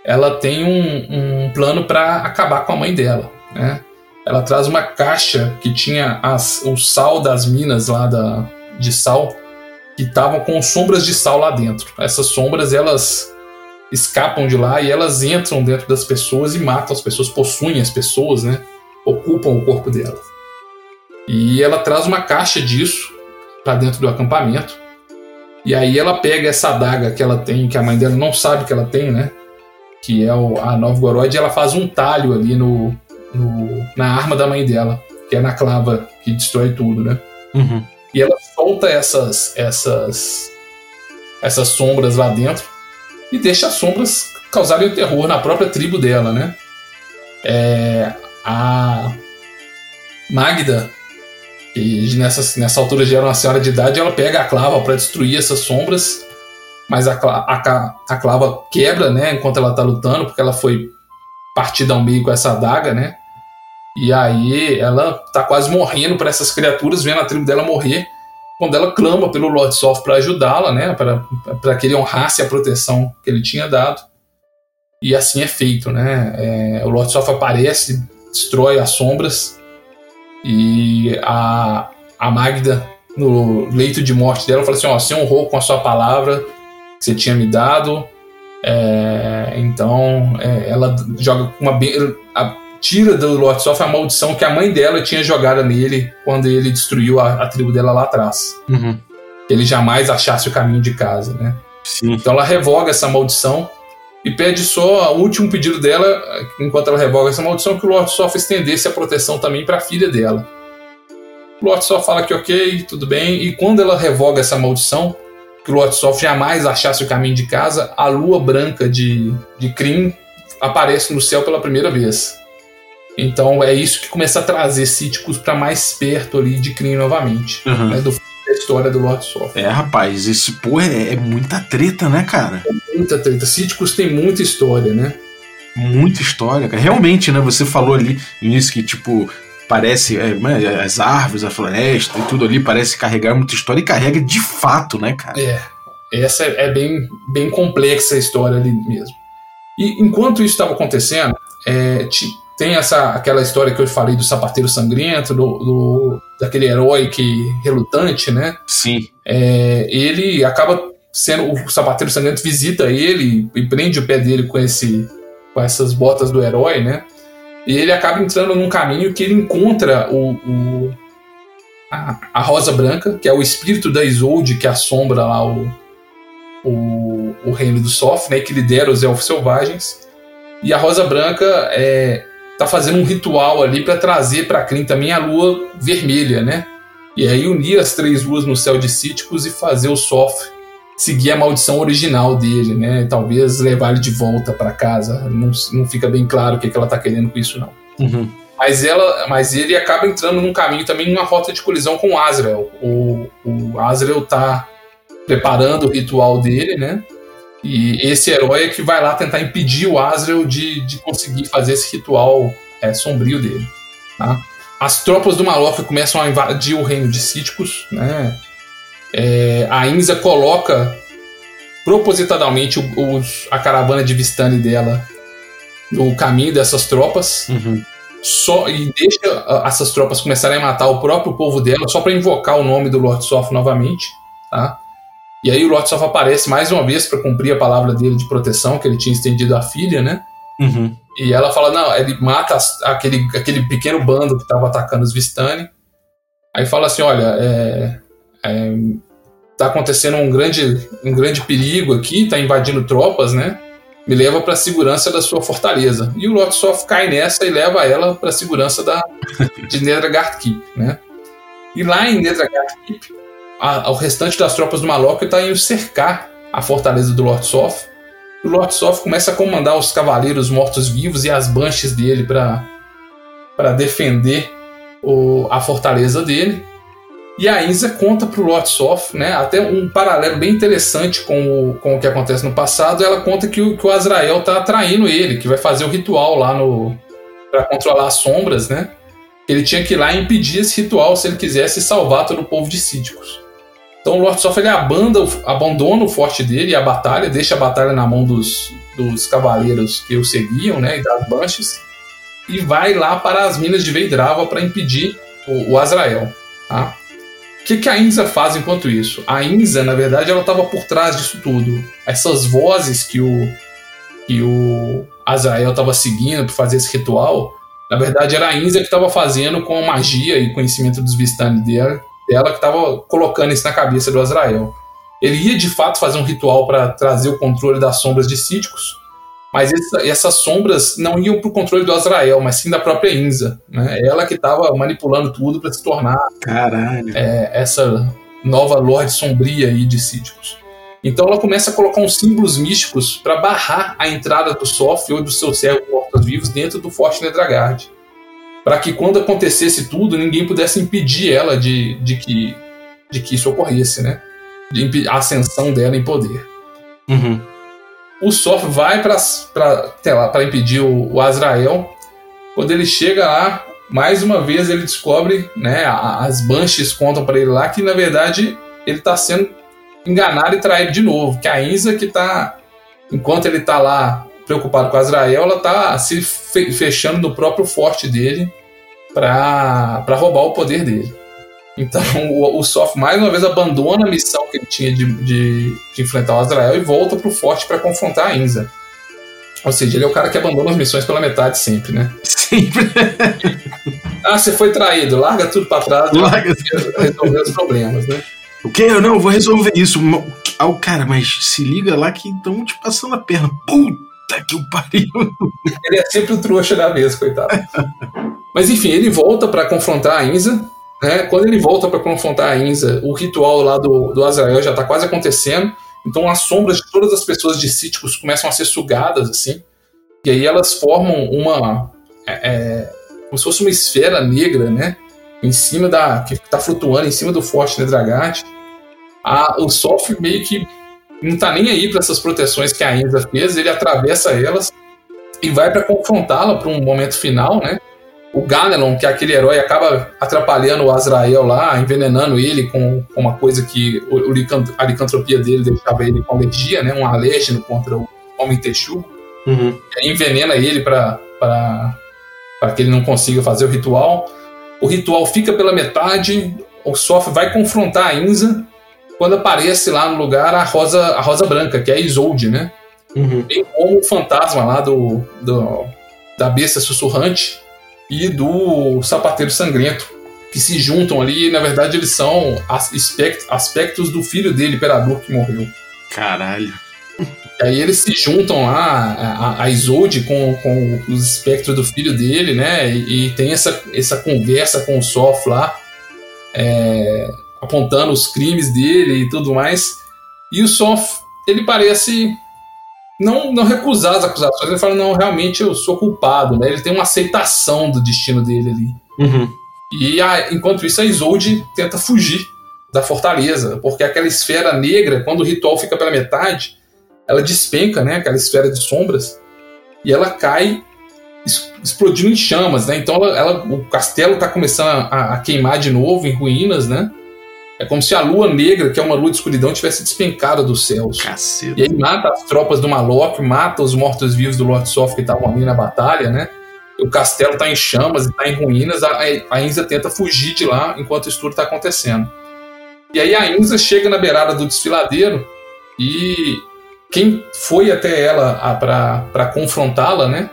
ela tem um, um plano para acabar com a mãe dela. Né? Ela traz uma caixa que tinha as, o sal das minas lá da, de sal que estavam com sombras de sal lá dentro. Essas sombras elas escapam de lá e elas entram dentro das pessoas e matam as pessoas, possuem as pessoas, né? Ocupam o corpo delas. E ela traz uma caixa disso para dentro do acampamento. E aí ela pega essa adaga que ela tem, que a mãe dela não sabe que ela tem, né? Que é o, a Novgorod, e ela faz um talho ali no, no, na arma da mãe dela, que é na clava que destrói tudo, né? Uhum. E ela solta essas, essas, essas sombras lá dentro e deixa as sombras causarem o terror na própria tribo dela, né? É, a Magda, que nessa, nessa altura já era uma senhora de idade, ela pega a clava para destruir essas sombras, mas a, a, a clava quebra, né? Enquanto ela tá lutando, porque ela foi partida ao meio com essa adaga, né? E aí ela tá quase morrendo para essas criaturas, vendo a tribo dela morrer, quando ela clama pelo Lord Soft para ajudá-la, né? Para que ele honrasse a proteção que ele tinha dado. E assim é feito, né? É, o Lord Soft aparece, destrói as sombras e a, a Magda, no leito de morte dela, fala assim: Ó, você honrou com a sua palavra que você tinha me dado. É, então é, ela joga uma. Tira do Lord Soft a maldição que a mãe dela tinha jogado nele quando ele destruiu a, a tribo dela lá atrás. Uhum. Ele jamais achasse o caminho de casa, né? Sim. Então ela revoga essa maldição e pede só o último pedido dela, enquanto ela revoga essa maldição, que o Lord Soft estendesse a proteção também para a filha dela. O Lord Soft fala que ok, tudo bem, e quando ela revoga essa maldição, que o Lord Soft jamais achasse o caminho de casa, a lua branca de, de Kryn aparece no céu pela primeira vez. Então é isso que começa a trazer Cíticos para mais perto ali de Kryn novamente. Uhum. Né, do da história do Lord Soft. É, rapaz, esse porra é, é muita treta, né, cara? É muita treta. Cíticos tem muita história, né? Muita história, cara. Realmente, né? Você falou ali no início que, tipo, parece. É, as árvores, a floresta e tudo ali parece carregar muita história e carrega de fato, né, cara? É. Essa é bem, bem complexa a história ali mesmo. E enquanto isso estava acontecendo, é, tem essa aquela história que eu falei do sapateiro sangrento, do, do daquele herói que relutante, né? Sim. É, ele acaba sendo o sapateiro sangrento visita ele e prende o pé dele com esse com essas botas do herói, né? E ele acaba entrando num caminho que ele encontra o, o a, a, Rosa Branca, que é o espírito da Isolde que assombra lá o, o, o reino do Sof, né? Que lidera os elfos selvagens. E a Rosa Branca é, tá fazendo um ritual ali para trazer para Kryn também a lua vermelha, né? E aí unir as três luas no céu de Cíticos e fazer o Sof seguir a maldição original dele, né? Talvez levar ele de volta para casa. Não, não fica bem claro o que, que ela tá querendo com isso, não. Uhum. Mas, ela, mas ele acaba entrando num caminho também, numa rota de colisão com o Azrael. O, o Azrael tá preparando o ritual dele, né? E esse herói é que vai lá tentar impedir o Azrael de, de conseguir fazer esse ritual é, sombrio dele. Tá? As tropas do Maloca começam a invadir o reino de Cíticos. Né? É, a Inza coloca propositadamente os, a caravana de Vistani dela no caminho dessas tropas. Uhum. Só, e deixa essas tropas começarem a matar o próprio povo dela só para invocar o nome do Lord Sof novamente. Tá? E aí o Lord Sof aparece mais uma vez para cumprir a palavra dele de proteção que ele tinha estendido à filha, né? Uhum. E ela fala, não, ele mata aquele, aquele pequeno bando que estava atacando os Vistani. Aí fala assim, olha, é, é, tá acontecendo um grande, um grande perigo aqui, tá invadindo tropas, né? Me leva para a segurança da sua fortaleza. E o Lord Sof cai nessa e leva ela para a segurança da, de Nedragard Keep, né? E lá em Nedragard O restante das tropas do Maloca está indo cercar a fortaleza do Lord Sof. O Lord Sof começa a comandar os cavaleiros mortos-vivos e as banches dele para defender o, a fortaleza dele. E a Inza conta para o Lord Sof, né, até um paralelo bem interessante com o, com o que acontece no passado. Ela conta que o, que o Azrael está atraindo ele, que vai fazer o ritual lá no para controlar as sombras, né? Ele tinha que ir lá e impedir esse ritual se ele quisesse salvar todo o povo de Sídicos. Então o Lord Sof ele abanda, abandona o forte dele e a batalha, deixa a batalha na mão dos, dos cavaleiros que o seguiam, né, e das Banshees, e vai lá para as minas de Veidrava para impedir o, o Azrael. Tá? O que, que a Inza faz enquanto isso? A Inza, na verdade, ela estava por trás disso tudo. Essas vozes que o, que o Azrael estava seguindo para fazer esse ritual, na verdade era a Inza que estava fazendo com a magia e conhecimento dos Vistani dela dela que estava colocando isso na cabeça do Azrael. Ele ia de fato fazer um ritual para trazer o controle das sombras de Cíticos, Mas essa, essas sombras não iam para o controle do Azrael, mas sim da própria Inza. Né? Ela que estava manipulando tudo para se tornar é, essa nova Lorde Sombria aí de Síticos. Então ela começa a colocar uns símbolos místicos para barrar a entrada do Sof ou dos seus servos mortos-vivos dentro do Forte Nedragard. Para que quando acontecesse tudo, ninguém pudesse impedir ela de, de, que, de que isso ocorresse, né? De a ascensão dela em poder. Uhum. O Sof vai para impedir o, o Azrael. Quando ele chega lá, mais uma vez ele descobre, né, as Banshees contam para ele lá que na verdade ele está sendo enganado e traído de novo, que a Inza que tá enquanto ele tá lá preocupado com Azrael, ela tá se fe- fechando no próprio forte dele para roubar o poder dele. Então o, o Sof mais uma vez abandona a missão que ele tinha de, de, de enfrentar o Azrael e volta pro forte para confrontar a Inza. Ou seja, ele é o cara que abandona as missões pela metade sempre, né? Sempre. Ah, você foi traído, larga tudo pra trás Larga resolver os problemas, né? O que? Eu não, eu vou resolver isso. Ah, o cara, mas se liga lá que estão te passando a perna. Puta que o pariu. Ele é sempre o trouxa da vez, coitado. Mas enfim, ele volta pra confrontar a Inza. Né? Quando ele volta pra confrontar a Inza, o ritual lá do, do Azrael já tá quase acontecendo. Então as sombras de todas as pessoas de Síticos começam a ser sugadas, assim. E aí elas formam uma. é, é, como se fosse uma esfera negra, né? Em cima da. que tá flutuando em cima do Forte Nedragate. A, o Sof meio que não tá nem aí para essas proteções que a Inza fez, ele atravessa elas e vai para confrontá-la para um momento final, né? O Ganelon, que é aquele herói, acaba atrapalhando o Azrael lá, envenenando ele com, com uma coisa que o, a licantropia dele deixava ele com alergia, né? Um alérgeno contra o Homem Texugo. Uhum. Envenena ele para que ele não consiga fazer o ritual. O ritual fica pela metade, o Sof vai confrontar a Inza quando aparece lá no lugar a Rosa, a Rosa Branca, que é a Isolde, né? Uhum. bem como o fantasma lá do, do- da besta sussurrante e do sapateiro sangrento, que se juntam ali e na verdade eles são as- aspect- aspectos do filho dele, imperador, que morreu. Caralho. E aí eles se juntam lá, a, a Isolde com, com os espectros do filho dele, né? E, e tem essa, essa conversa com o Sof lá, é, apontando os crimes dele e tudo mais. E o Sof, ele parece não, não recusar as acusações, ele fala, não, realmente eu sou culpado, né? Ele tem uma aceitação do destino dele ali. Uhum. E a- enquanto isso, a Isolde tenta fugir da fortaleza, porque aquela esfera negra, quando o ritual fica pela metade, ela despenca, né? Aquela esfera de sombras, e ela cai explodindo em chamas, né? Então ela, ela- o castelo está começando a, a queimar de novo em ruínas, né? É como se a lua negra, que é uma lua de escuridão, tivesse despencado dos céus. Caceta. E aí mata as tropas do Malok, mata os mortos-vivos do Lord Soft que estavam ali na batalha, né? O castelo tá em chamas e tá em ruínas. A, a Inza tenta fugir de lá enquanto isso tudo tá acontecendo. E aí a Inza chega na beirada do desfiladeiro e quem foi até ela a- pra pra confrontá-la, né?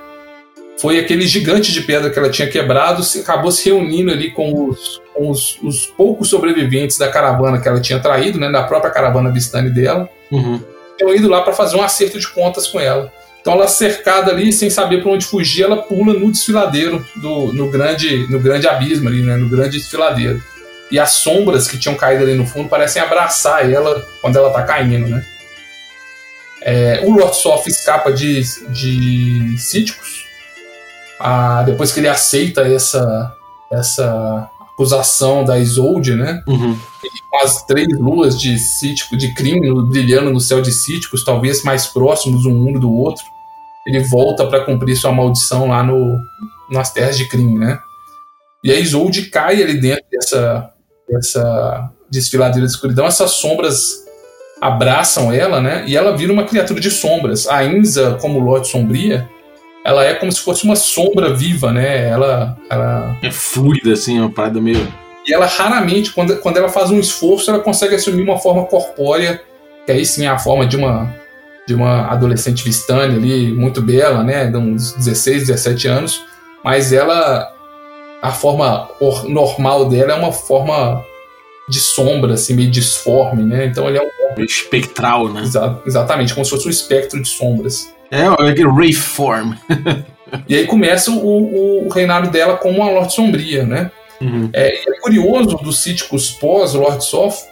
Foi aquele gigante de pedra que ela tinha quebrado, se, acabou se reunindo ali com os, com os, os poucos sobreviventes da caravana que ela tinha traído, né? Da própria caravana Bistani dela Uhum. tinham ido lá para fazer um acerto de contas com ela. Então ela cercada ali, sem saber para onde fugir, ela pula no desfiladeiro, do, no, grande, no grande abismo ali, né? No grande desfiladeiro. E as sombras que tinham caído ali no fundo parecem abraçar ela quando ela tá caindo, né? É, o Lord Soft escapa de, de Síticos. Ah, depois que ele aceita essa, essa acusação da Isolde, né? Uhum. com as três luas de Cítico, de crime brilhando no céu de Cíticos, talvez mais próximos um mundo do outro, ele volta para cumprir sua maldição lá no, nas terras de crime, né? E a Isolde cai ali dentro dessa, dessa desfiladeira de escuridão, essas sombras abraçam ela, né? E ela vira uma criatura de sombras. A Inza, como Lorde Sombria, ela é como se fosse uma sombra viva, né? Ela, ela É fluida, assim, uma parada meio. e ela raramente, quando, quando ela faz um esforço, ela consegue assumir uma forma corpórea, que aí sim é a forma de uma, de uma adolescente vistane ali, muito bela, né? De uns 16, 17 anos. Mas ela, a forma or- normal dela é uma forma de sombra, assim, meio disforme, né? Então ele é um. Espectral, né? Exa exatamente, como se fosse um espectro de sombras. É, é aquele Rayform. e aí começa o, o, reinado dela como uma Lorde Sombria, né? Uhum. É, é curioso dos cíticos pós-Lord Soft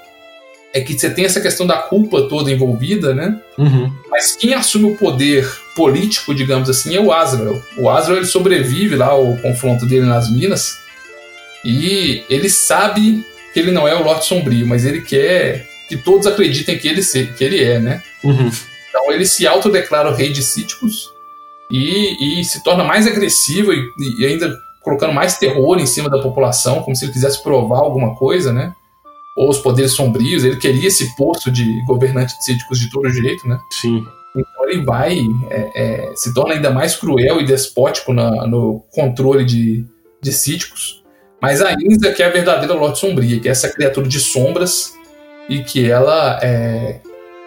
é que você tem essa questão da culpa toda envolvida, né? Uhum. Mas quem assume o poder político, digamos assim, é o Azrael. O Azrael ele sobrevive lá ao confronto dele nas minas e ele sabe que ele não é o Lorde Sombrio, mas ele quer que todos acreditem que ele, se, que ele é, né? Uhum. Então ele se autodeclara o rei de Cíticos e, e se torna mais agressivo e, e ainda colocando mais terror em cima da população, como se ele quisesse provar alguma coisa, né? ou os poderes sombrios, ele queria esse posto de governante de síndicos de todo jeito, né? Sim. Então ele vai, é, é, se torna ainda mais cruel e despótico na, no controle de, de síndicos. Mas a Inza que é a verdadeira Lorde Sombria, que é essa criatura de sombras e que ela, é,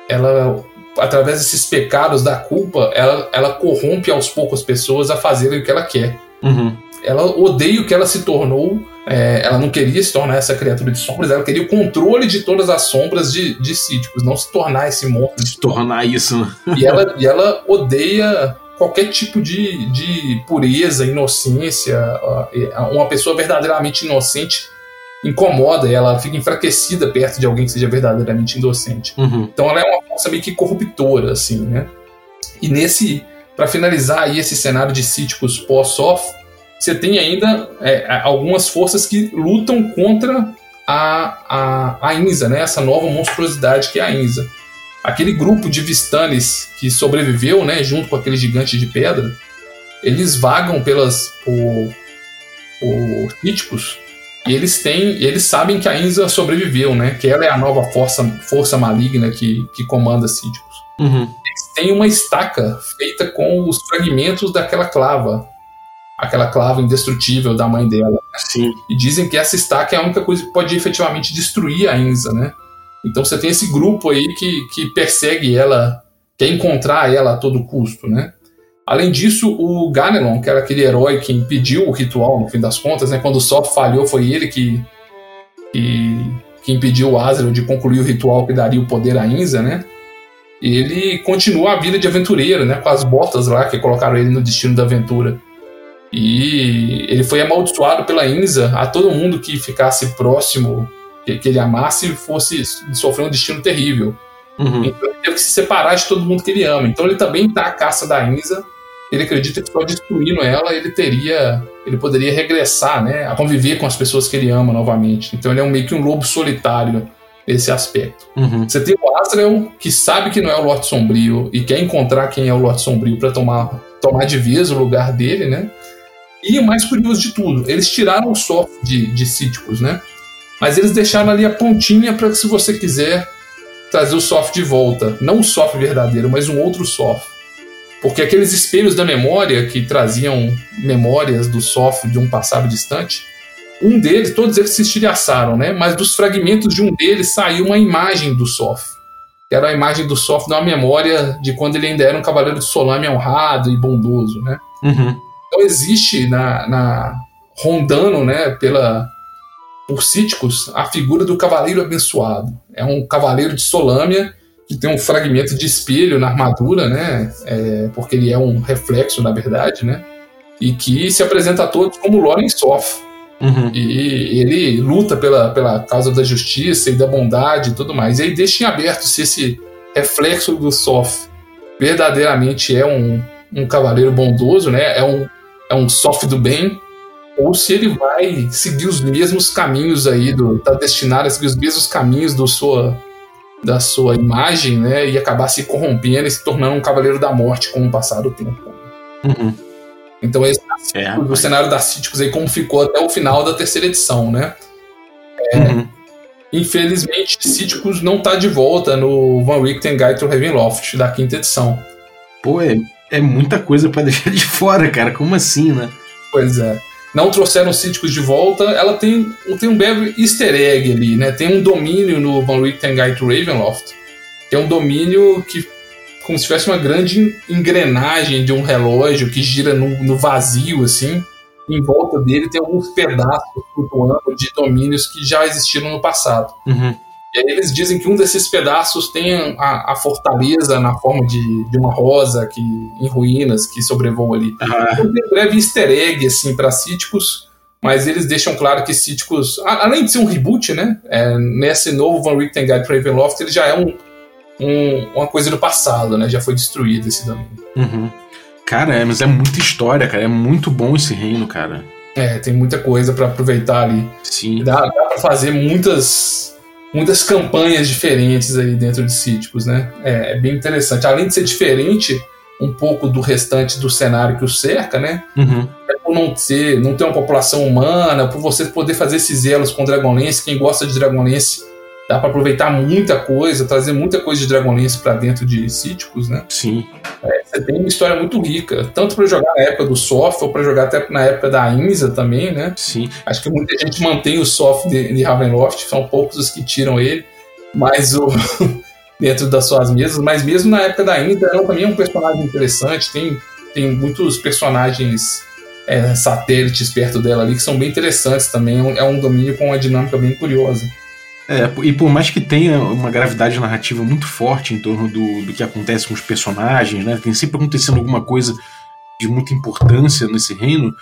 ela através desses pecados da culpa, ela, ela corrompe aos poucos as pessoas a fazerem o que ela quer. Uhum. Ela odeia o que ela se tornou é, ela não queria se tornar essa criatura de sombras, ela queria o controle de todas as sombras de, de Síticos, não se tornar esse monstro. Se tornar isso, né? E ela, e ela odeia qualquer tipo de, de pureza, inocência. Uma pessoa verdadeiramente inocente incomoda ela, fica enfraquecida perto de alguém que seja verdadeiramente inocente. Uhum. Então ela é uma força meio que corruptora, assim, né? E nesse, para finalizar aí esse cenário de Síticos pós-off, você tem ainda é, algumas forças que lutam contra a, a, a Inza, né? essa nova monstruosidade que é a Inza. Aquele grupo de Vistanes que sobreviveu, né, junto com aquele gigante de pedra, eles vagam pelas por, por Títicos e eles têm, eles sabem que a Inza sobreviveu, né? Que ela é a nova força, força maligna que, que comanda Títicos. Uhum. Eles têm uma estaca feita com os fragmentos daquela clava aquela clava indestrutível da mãe dela. Sim. E dizem que essa estaca é a única coisa que pode efetivamente destruir a Inza, né? Então você tem esse grupo aí que, que persegue ela, quer encontrar ela a todo custo, né? Além disso, o Ganelon, que era aquele herói que impediu o ritual, no fim das contas, né? Quando o Sol falhou, foi ele que, que, que impediu o Azrael de concluir o ritual que daria o poder a Inza, né? Ele continua a vida de aventureiro, né? Com as botas lá que colocaram ele no destino da aventura. E ele foi amaldiçoado pela Inza a todo mundo que ficasse próximo, que, que ele amasse, fosse sofrer um destino terrível. Uhum. Então ele teve que se separar de todo mundo que ele ama. Então ele também está à caça da Inza. Ele acredita que só destruindo ela ele teria, ele poderia regressar, né, a conviver com as pessoas que ele ama novamente. Então ele é um, meio que um lobo solitário nesse aspecto. Uhum. Você tem o Azrael que sabe que não é o Lorde Sombrio e quer encontrar quem é o Lorde Sombrio para tomar tomar de vez o lugar dele, né? E o mais curioso de tudo, eles tiraram o soft de, de Cíticos, né? Mas eles deixaram ali a pontinha para que, se você quiser trazer o soft de volta. Não o soft verdadeiro, mas um outro soft. Porque aqueles espelhos da memória que traziam memórias do soft de um passado distante, um deles, todos eles se estilhaçaram, né? Mas dos fragmentos de um deles saiu uma imagem do soft. Que era a imagem do soft numa memória de quando ele ainda era um cavaleiro de Solame honrado e bondoso, né? Uhum. Então existe na, na rondando, né, pela por Cíticos, a figura do cavaleiro abençoado. É um cavaleiro de Solâmia que tem um fragmento de espelho na armadura, né, é, porque ele é um reflexo, na verdade, né, e que se apresenta a todos como Loren Sof. Uhum. E ele luta pela, pela causa da justiça e da bondade e tudo mais. E aí deixa em aberto se esse reflexo do Sof verdadeiramente é um, um cavaleiro bondoso, né? É um, é um soft do bem, ou se ele vai seguir os mesmos caminhos aí, do, tá destinado a seguir os mesmos caminhos do sua, da sua imagem, né? E acabar se corrompendo e se tornando um cavaleiro da morte com o passar do tempo. Uhum. Então esse é, o cenário da Cíticos aí como ficou até o final da terceira edição, né? É, uhum. Infelizmente, Cíticos não tá de volta no Van Richten Guide to Ravenloft da quinta edição. Pô, é, é muita coisa para deixar de fora, cara. Como assim, né? Pois é. Não trouxeram os síndicos de volta. Ela tem, tem um breve easter egg ali, né? Tem um domínio no Van Richten Guide to Ravenloft, que é um domínio que como se tivesse uma grande engrenagem de um relógio que gira no, no vazio, assim. em volta dele tem alguns pedaços flutuando de domínios que já existiram no passado. Uhum. E aí eles dizem que um desses pedaços tem a, a fortaleza na forma de, de uma rosa que, em ruínas que sobrevoa ali. Ah, Então, tem um breve easter egg assim, para Cíticos, mas eles deixam claro que Cíticos, além de ser um reboot, né? é, nesse novo Van Richten Guide para Ravenloft, ele já é um, um- uma coisa do passado, né? Já foi destruído esse domínio. uhum. Cara, é, mas é muita história, cara. É muito bom esse reino, cara. É, tem muita coisa para aproveitar ali. Sim. Dá, dá para fazer muitas muitas campanhas diferentes aí dentro de Cíticos, né? É, é bem interessante. Além de ser diferente um pouco do restante do cenário que o cerca, né? Uhum. por não ter, não ter uma população humana, por você poder fazer esses elos com Dragonlance, quem gosta de Dragonlance, dá para aproveitar muita coisa, trazer muita coisa de Dragonlance para dentro de Cíticos, né? Sim. Você tem uma história muito rica, tanto para jogar na época do Soft ou para jogar até na época da Inza também, né? Sim. Acho que muita gente mantém o Soft de, de Ravenloft, são poucos os que tiram ele, mas o dentro das suas mesas, mas mesmo na época da Inza, ela também é um personagem interessante, tem, tem muitos personagens é, satélites perto dela ali que são bem interessantes também, é um- é um domínio com uma dinâmica bem curiosa. É, e por mais que tenha uma gravidade narrativa muito forte em torno do, do que acontece com os personagens, né? Tem sempre acontecendo alguma coisa de muita importância nesse reino.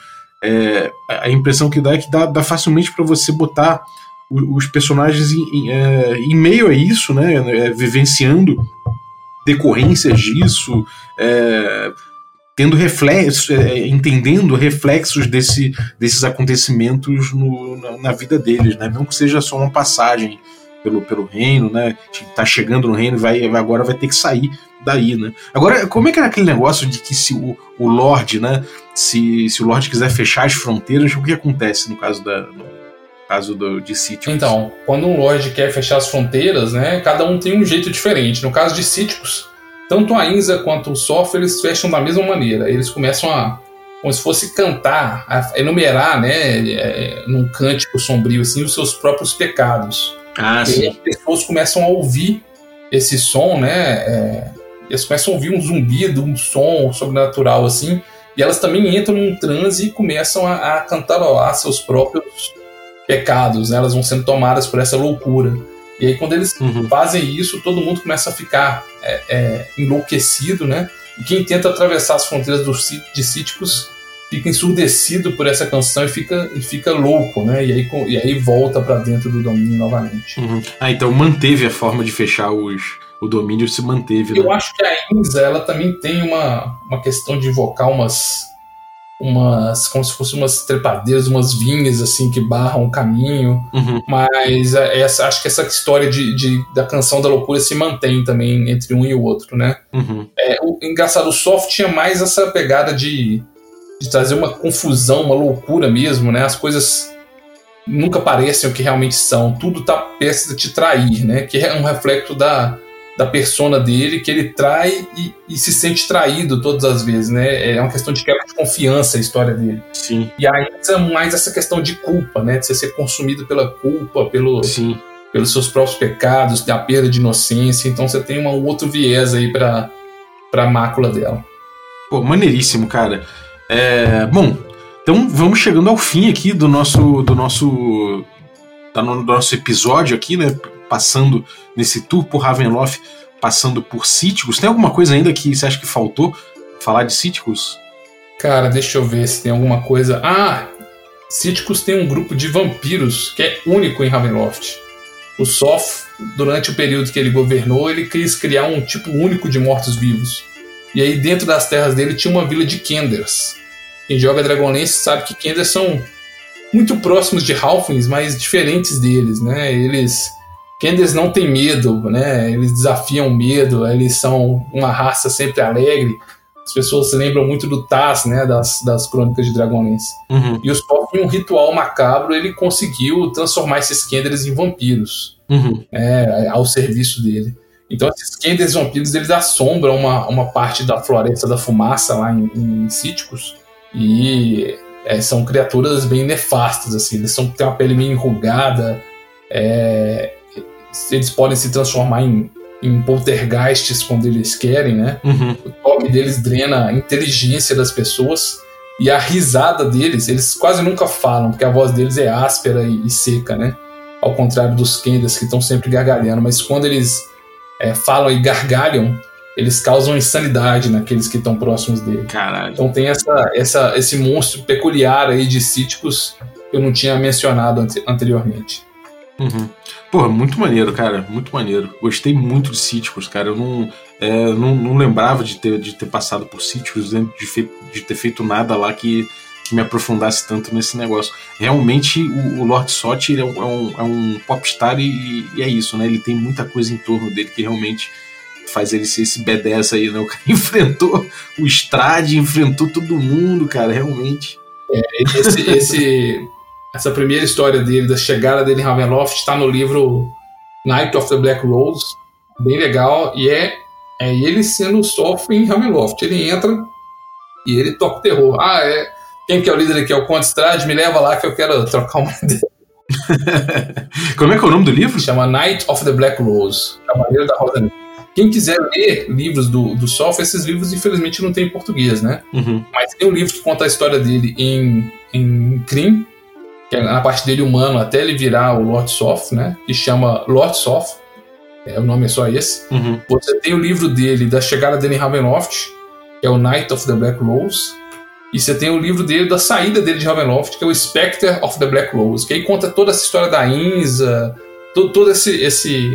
é, a impressão que dá é que dá, dá facilmente para você botar os personagens em, em, é, em meio a isso, né? é, vivenciando decorrências disso, é, tendo reflexos, é, entendendo reflexos desse, desses acontecimentos no- na, na vida deles, né? Mesmo que seja só uma passagem pelo, pelo reino, né? Tá chegando no reino, vai, agora vai ter que sair daí, né? Agora, como é que é aquele negócio de que se o, o Lorde, né? Se, se o Lorde quiser fechar as fronteiras, o que acontece no caso da no caso do, de sítio? Então, quando um Lorde quer fechar as fronteiras, né, cada um tem um jeito diferente. No caso de Cíticos, tanto a Inza quanto o Sof, eles fecham da mesma maneira. Eles começam a, como se fosse cantar, a enumerar, né, é, num cântico sombrio, assim, os seus próprios pecados. Ah, E aí as pessoas começam a ouvir esse som, né, é, eles começam a ouvir um zumbido, um som sobrenatural, assim, e elas também entram num transe e começam a, a cantarolar seus próprios pecados, né? Elas vão sendo tomadas por essa loucura. E aí, quando eles Uhum. fazem isso, todo mundo começa a ficar é, é, enlouquecido, né? E quem tenta atravessar as fronteiras do, Cí- de Cíticos fica ensurdecido por essa canção e fica, e fica louco, né? E aí, e aí volta para dentro do domínio novamente. Uhum. Ah, então manteve a forma de fechar os, o domínio, se manteve, Eu né? acho que a Inza, ela também tem uma, uma questão de invocar umas umas como se fossem umas trepadeiras, umas vinhas assim que barram o caminho. Uhum. Mas é, essa, acho que essa história de, de- da canção da loucura se mantém também entre um e o outro, né? Uhum. É, o engraçado, o soft tinha mais essa pegada de, de trazer uma confusão, uma loucura mesmo, né? As coisas nunca parecem o que realmente são. Tudo tá perto de te trair, né? Que é um reflexo da, da persona dele, que ele trai e, e se sente traído todas as vezes, né? É uma questão de quebra de confiança a história dele. Sim, E aí é mais essa questão de culpa, né? De você ser consumido pela culpa, pelo, sim. pelos seus próprios pecados, da perda de inocência. Então você tem um outro viés aí pra, pra mácula dela. Pô, maneiríssimo, cara. É, bom, então vamos chegando ao fim aqui do nosso do nosso do nosso episódio aqui, né? Passando nesse tour por Ravenloft, passando por Cíticos. Tem alguma coisa ainda que você acha que faltou falar de Cíticos? Cara, deixa eu ver se tem alguma coisa. Ah! Cíticos tem um grupo de vampiros que é único em Ravenloft. O Sof, durante o período que ele governou, ele quis criar um tipo único de mortos-vivos. E aí, dentro das terras dele, tinha uma vila de Kenders. Quem joga Dragonlance sabe que Kenders são muito próximos de Halflings, mas diferentes deles, né? Eles. Kenders não tem medo, né? Eles desafiam o medo, eles são uma raça sempre alegre. As pessoas se lembram muito do Taz, né? Das, das crônicas de Dragonlance. Uhum, E o Sof, em um ritual macabro, ele conseguiu transformar esses Kenders em vampiros uhum, é, ao serviço dele. Então esses Kenders vampiros eles assombram uma, uma parte da floresta da fumaça lá em, em Cíticos e é, são criaturas bem nefastas assim. Eles são, têm uma pele meio enrugada, é, eles podem se transformar em, em poltergeists quando eles querem, né? uhum. O toque deles drena a inteligência das pessoas E a risada deles, eles quase nunca falam, porque a voz deles é áspera e, e seca, né? Ao contrário dos Kendas, que estão sempre gargalhando. Mas quando eles é, falam e gargalham, eles causam insanidade naqueles que estão próximos dele. Caralho. Então tem essa, essa, esse monstro peculiar aí de cíticos que eu não tinha mencionado ante anteriormente. Uhum. Porra, muito maneiro, cara. Muito maneiro. Gostei muito de Cíticos, cara. Eu não, é, não, não, lembrava de ter, de ter passado por Cíticos, de, fe, de ter feito nada lá que, que me aprofundasse tanto nesse negócio. Realmente, o, o Lord Sot é, um, é, um, é um popstar e, e, é isso, né? Ele tem muita coisa em torno dele que realmente faz ele ser esse B10 aí, né? O cara enfrentou o Strade, enfrentou todo mundo, cara, realmente. É, esse, esse essa primeira história dele, da chegada dele em Ravenloft, está no livro Night of the Black Rose, bem legal, e é, é ele sendo o Sof em Ravenloft. Ele entra e ele toca o terror. Ah, é. Quem que é o líder aqui? É o Conde Strade? Me leva lá que eu quero trocar uma ideia. Como é que é o nome do livro? Chama Night of the Black Rose, Cavaleiro da Rosa Negra. Quem quiser ler livros do, do Sof, esses livros infelizmente não tem em português, né? Uhum. Mas tem um livro que conta a história dele em, em Krim, que é na parte dele humano, até ele virar o Lord Soth, né? Que chama Lord Soth. É, o nome é só esse. Uhum. Você tem o livro dele, da chegada dele em Ravenloft, que é o Night of the Black Rose. E você tem o livro dele da saída dele de Ravenloft, que é o Spectre of the Black Rose, que aí conta toda essa história da Inza, todo, todo esse, esse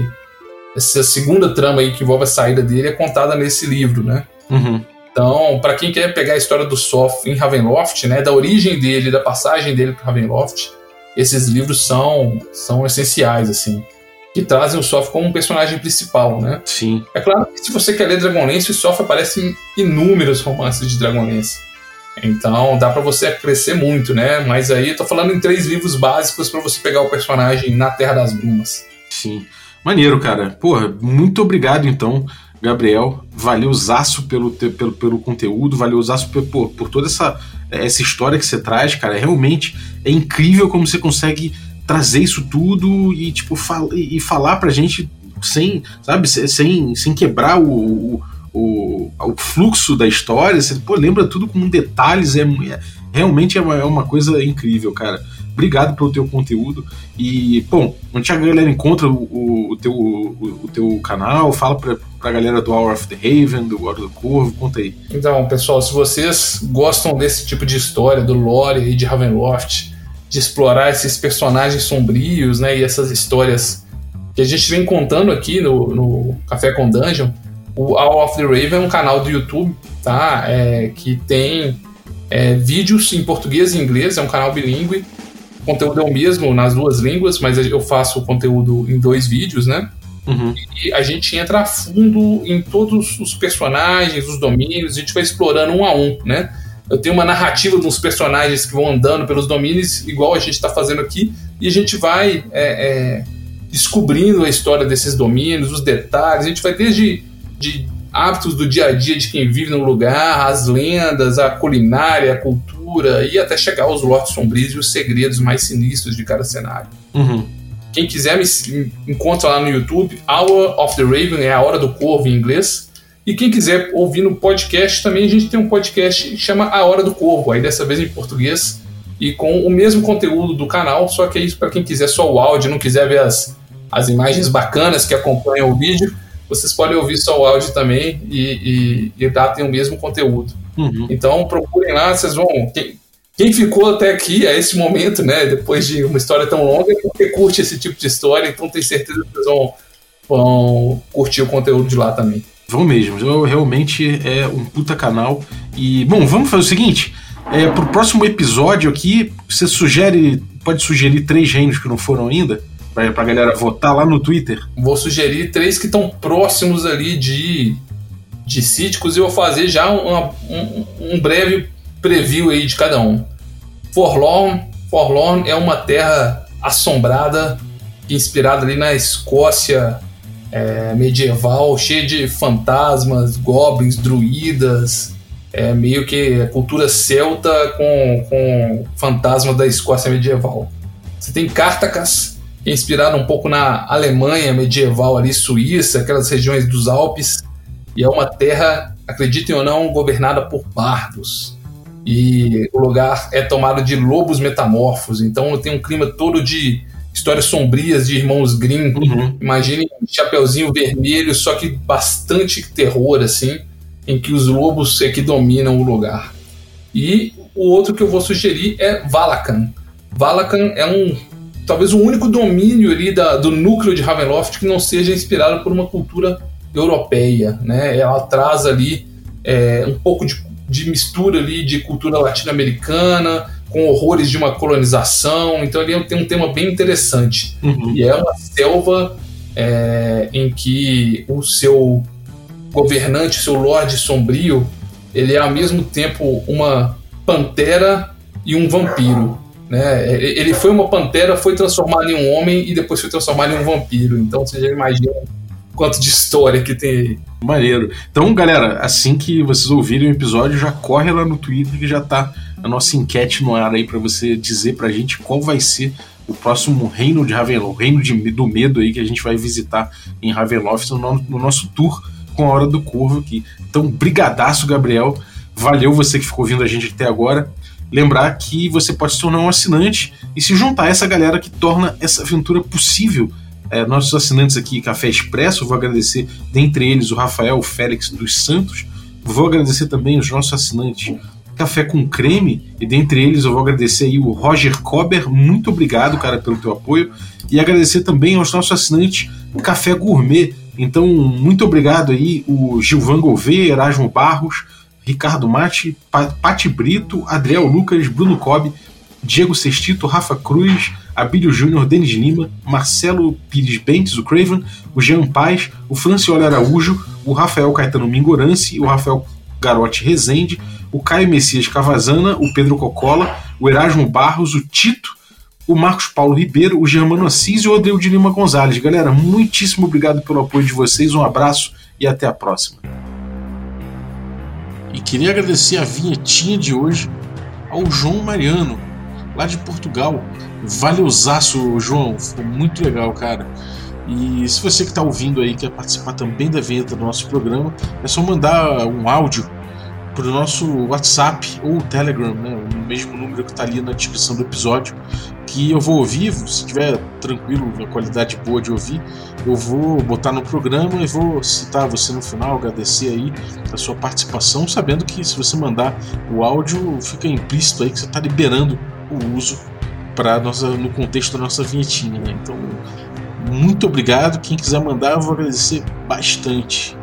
essa segunda trama aí que envolve a saída dele é contada nesse livro, né? Uhum. Então, para quem quer pegar a história do Soft em Ravenloft, né, da origem dele, da passagem dele para Ravenloft, esses livros são são essenciais assim, que trazem o Soft como um personagem principal, né? Sim. É claro que se você quer ler Dragonlance, o Soft aparece em inúmeros romances de Dragonlance. Então, dá para você crescer muito, né? Mas aí eu tô falando em três livros básicos para você pegar o personagem na Terra das Brumas. Sim. Maneiro, cara. Porra, muito obrigado então Gabriel, valeu zaço pelo, pelo, pelo conteúdo, valeu zaço por, por toda essa, essa história que você traz, cara. Realmente é incrível como você consegue trazer isso tudo e, tipo, fal e falar pra gente sem, sabe, sem, sem quebrar o, o, o, fluxo da história. Você, pô, lembra tudo com detalhes, é, é realmente é uma, é uma coisa incrível, cara. Obrigado pelo teu conteúdo. E, bom, onde a galera encontra o, o, teu, o, o, teu canal? Fala pra, pra galera do Hour of the Raven, do Hora do Corvo, conta aí. Então, pessoal, se vocês gostam desse tipo de história, do lore e de Ravenloft, de explorar esses personagens sombrios, né, e essas histórias que a gente vem contando aqui no, no Café com Dungeon, o Hour of the Raven é um canal do YouTube, tá? É, que tem é, vídeos em português e inglês, é um canal bilíngue o conteúdo é o mesmo nas duas línguas, mas eu faço o conteúdo em dois vídeos, né? Uhum. E a gente entra a fundo em todos os personagens, os domínios, a gente vai explorando um a um, né? Eu tenho uma narrativa dos personagens que vão andando pelos domínios, igual a gente está fazendo aqui, e a gente vai é, é, descobrindo a história desses domínios, os detalhes. A gente vai desde de hábitos do dia a dia de quem vive no lugar, as lendas, a culinária, a cultura e até chegar aos lotes sombrios e os segredos mais sinistros de cada cenário. Uhum. Quem quiser me encontra lá no YouTube, Hour of the Raven é a hora do corvo em inglês. E quem quiser ouvir no podcast também, a gente tem um podcast que chama A Hora do Corvo, aí dessa vez em português e com o mesmo conteúdo do canal, só que é isso para quem quiser só o áudio, não quiser ver as, as imagens bacanas que acompanham o vídeo vocês podem ouvir só o áudio também e, e, e lá tem o mesmo conteúdo. Uhum. Então procurem lá, vocês vão. Quem, quem, ficou até aqui, a esse momento, né, depois de uma história tão longa, é porque curte esse tipo de história, então tenho certeza que vocês vão, vão curtir o conteúdo de lá também. Vão mesmo, eu, realmente é um puta canal. E, bom, vamos fazer o seguinte: é, pro próximo episódio aqui, você sugere, pode sugerir três reinos que não foram ainda? Pra, pra galera votar lá no Twitter? Vou sugerir três que estão próximos ali de, de cíticos e vou fazer já uma, um, um breve preview aí de cada um. Forlorn, Forlorn é uma terra assombrada, inspirada ali na Escócia é, medieval, cheia de fantasmas, goblins, druidas, é meio que a cultura celta com, com fantasma da Escócia medieval. Você tem Cartacas, é inspirado um pouco na Alemanha medieval ali, Suíça, aquelas regiões dos Alpes, e é uma terra, acreditem ou não, governada por bardos. e o lugar é tomado de lobos metamorfos, então tem um clima todo de histórias sombrias de irmãos Grimm. Uhum. Imagine um chapeuzinho vermelho, só que bastante terror, assim, em que os lobos é que dominam o lugar. E o outro que eu vou sugerir é Valakan. Valakan é um talvez o único domínio ali da, do núcleo de Ravenloft que não seja inspirado por uma cultura europeia, né? Ela traz ali é, um pouco de, de mistura ali de cultura latino-americana com horrores de uma colonização. Então ele tem um tema bem interessante. Uhum. E é uma selva é, em que o seu governante, o seu lorde sombrio, ele é ao mesmo tempo uma pantera e um vampiro. Né? Ele foi uma pantera, foi transformado em um homem e depois foi transformado em um vampiro. Então você já imagina quanto de história que tem aí. Maneiro. Então, galera, assim que vocês ouvirem o episódio, já corre lá no Twitter que já tá a nossa enquete no ar aí para você dizer pra gente qual vai ser o próximo reino de Ravenloft, o reino de, do medo aí que a gente vai visitar em Ravenloft no, no nosso tour com a Hora do Corvo aqui. Então, brigadaço, Gabriel. Valeu você que ficou ouvindo a gente até agora. Lembrar que você pode se tornar um assinante e se juntar a essa galera que torna essa aventura possível. É, nossos assinantes aqui, Café Expresso, vou agradecer, dentre eles, o Rafael Félix dos Santos. Vou agradecer também os nossos assinantes Café com Creme, e dentre eles eu vou agradecer aí o Roger Kober, muito obrigado, cara, pelo teu apoio, e agradecer também aos nossos assinantes Café Gourmet. Então, muito obrigado aí, o Gilvan Gouveia, Erasmo Barros, Ricardo Mate, Pati Brito, Adriel Lucas, Bruno Cobb, Diego Sestito, Rafa Cruz, Abílio Júnior, Denis Lima, Marcelo Pires Bentes, o Craven, o Jean Paz, o Francioli Araújo, o Rafael Caetano Mingorance, o Rafael Garotti Rezende, o Caio Messias Cavazana, o Pedro Cocola, o Erasmo Barros, o Tito, o Marcos Paulo Ribeiro, o Germano Assis e o Odeu de Lima Gonzalez. Galera, muitíssimo obrigado pelo apoio de vocês, um abraço e até a próxima. E queria agradecer a vinhetinha de hoje ao João Mariano, lá de Portugal. Valeuzaço, João, ficou muito legal, cara. E se você que está ouvindo aí quer participar também da vinheta do nosso programa, é só mandar um áudio para o nosso WhatsApp ou Telegram, né, o mesmo número que está ali na descrição do episódio, que eu vou ouvir, se tiver tranquilo, a qualidade boa de ouvir, eu vou botar no programa e vou citar você no final, agradecer aí a sua participação, sabendo que se você mandar o áudio, fica implícito aí que você está liberando o uso para no contexto da nossa vinhetinha, né? Então, muito obrigado. Quem quiser mandar, eu vou agradecer bastante.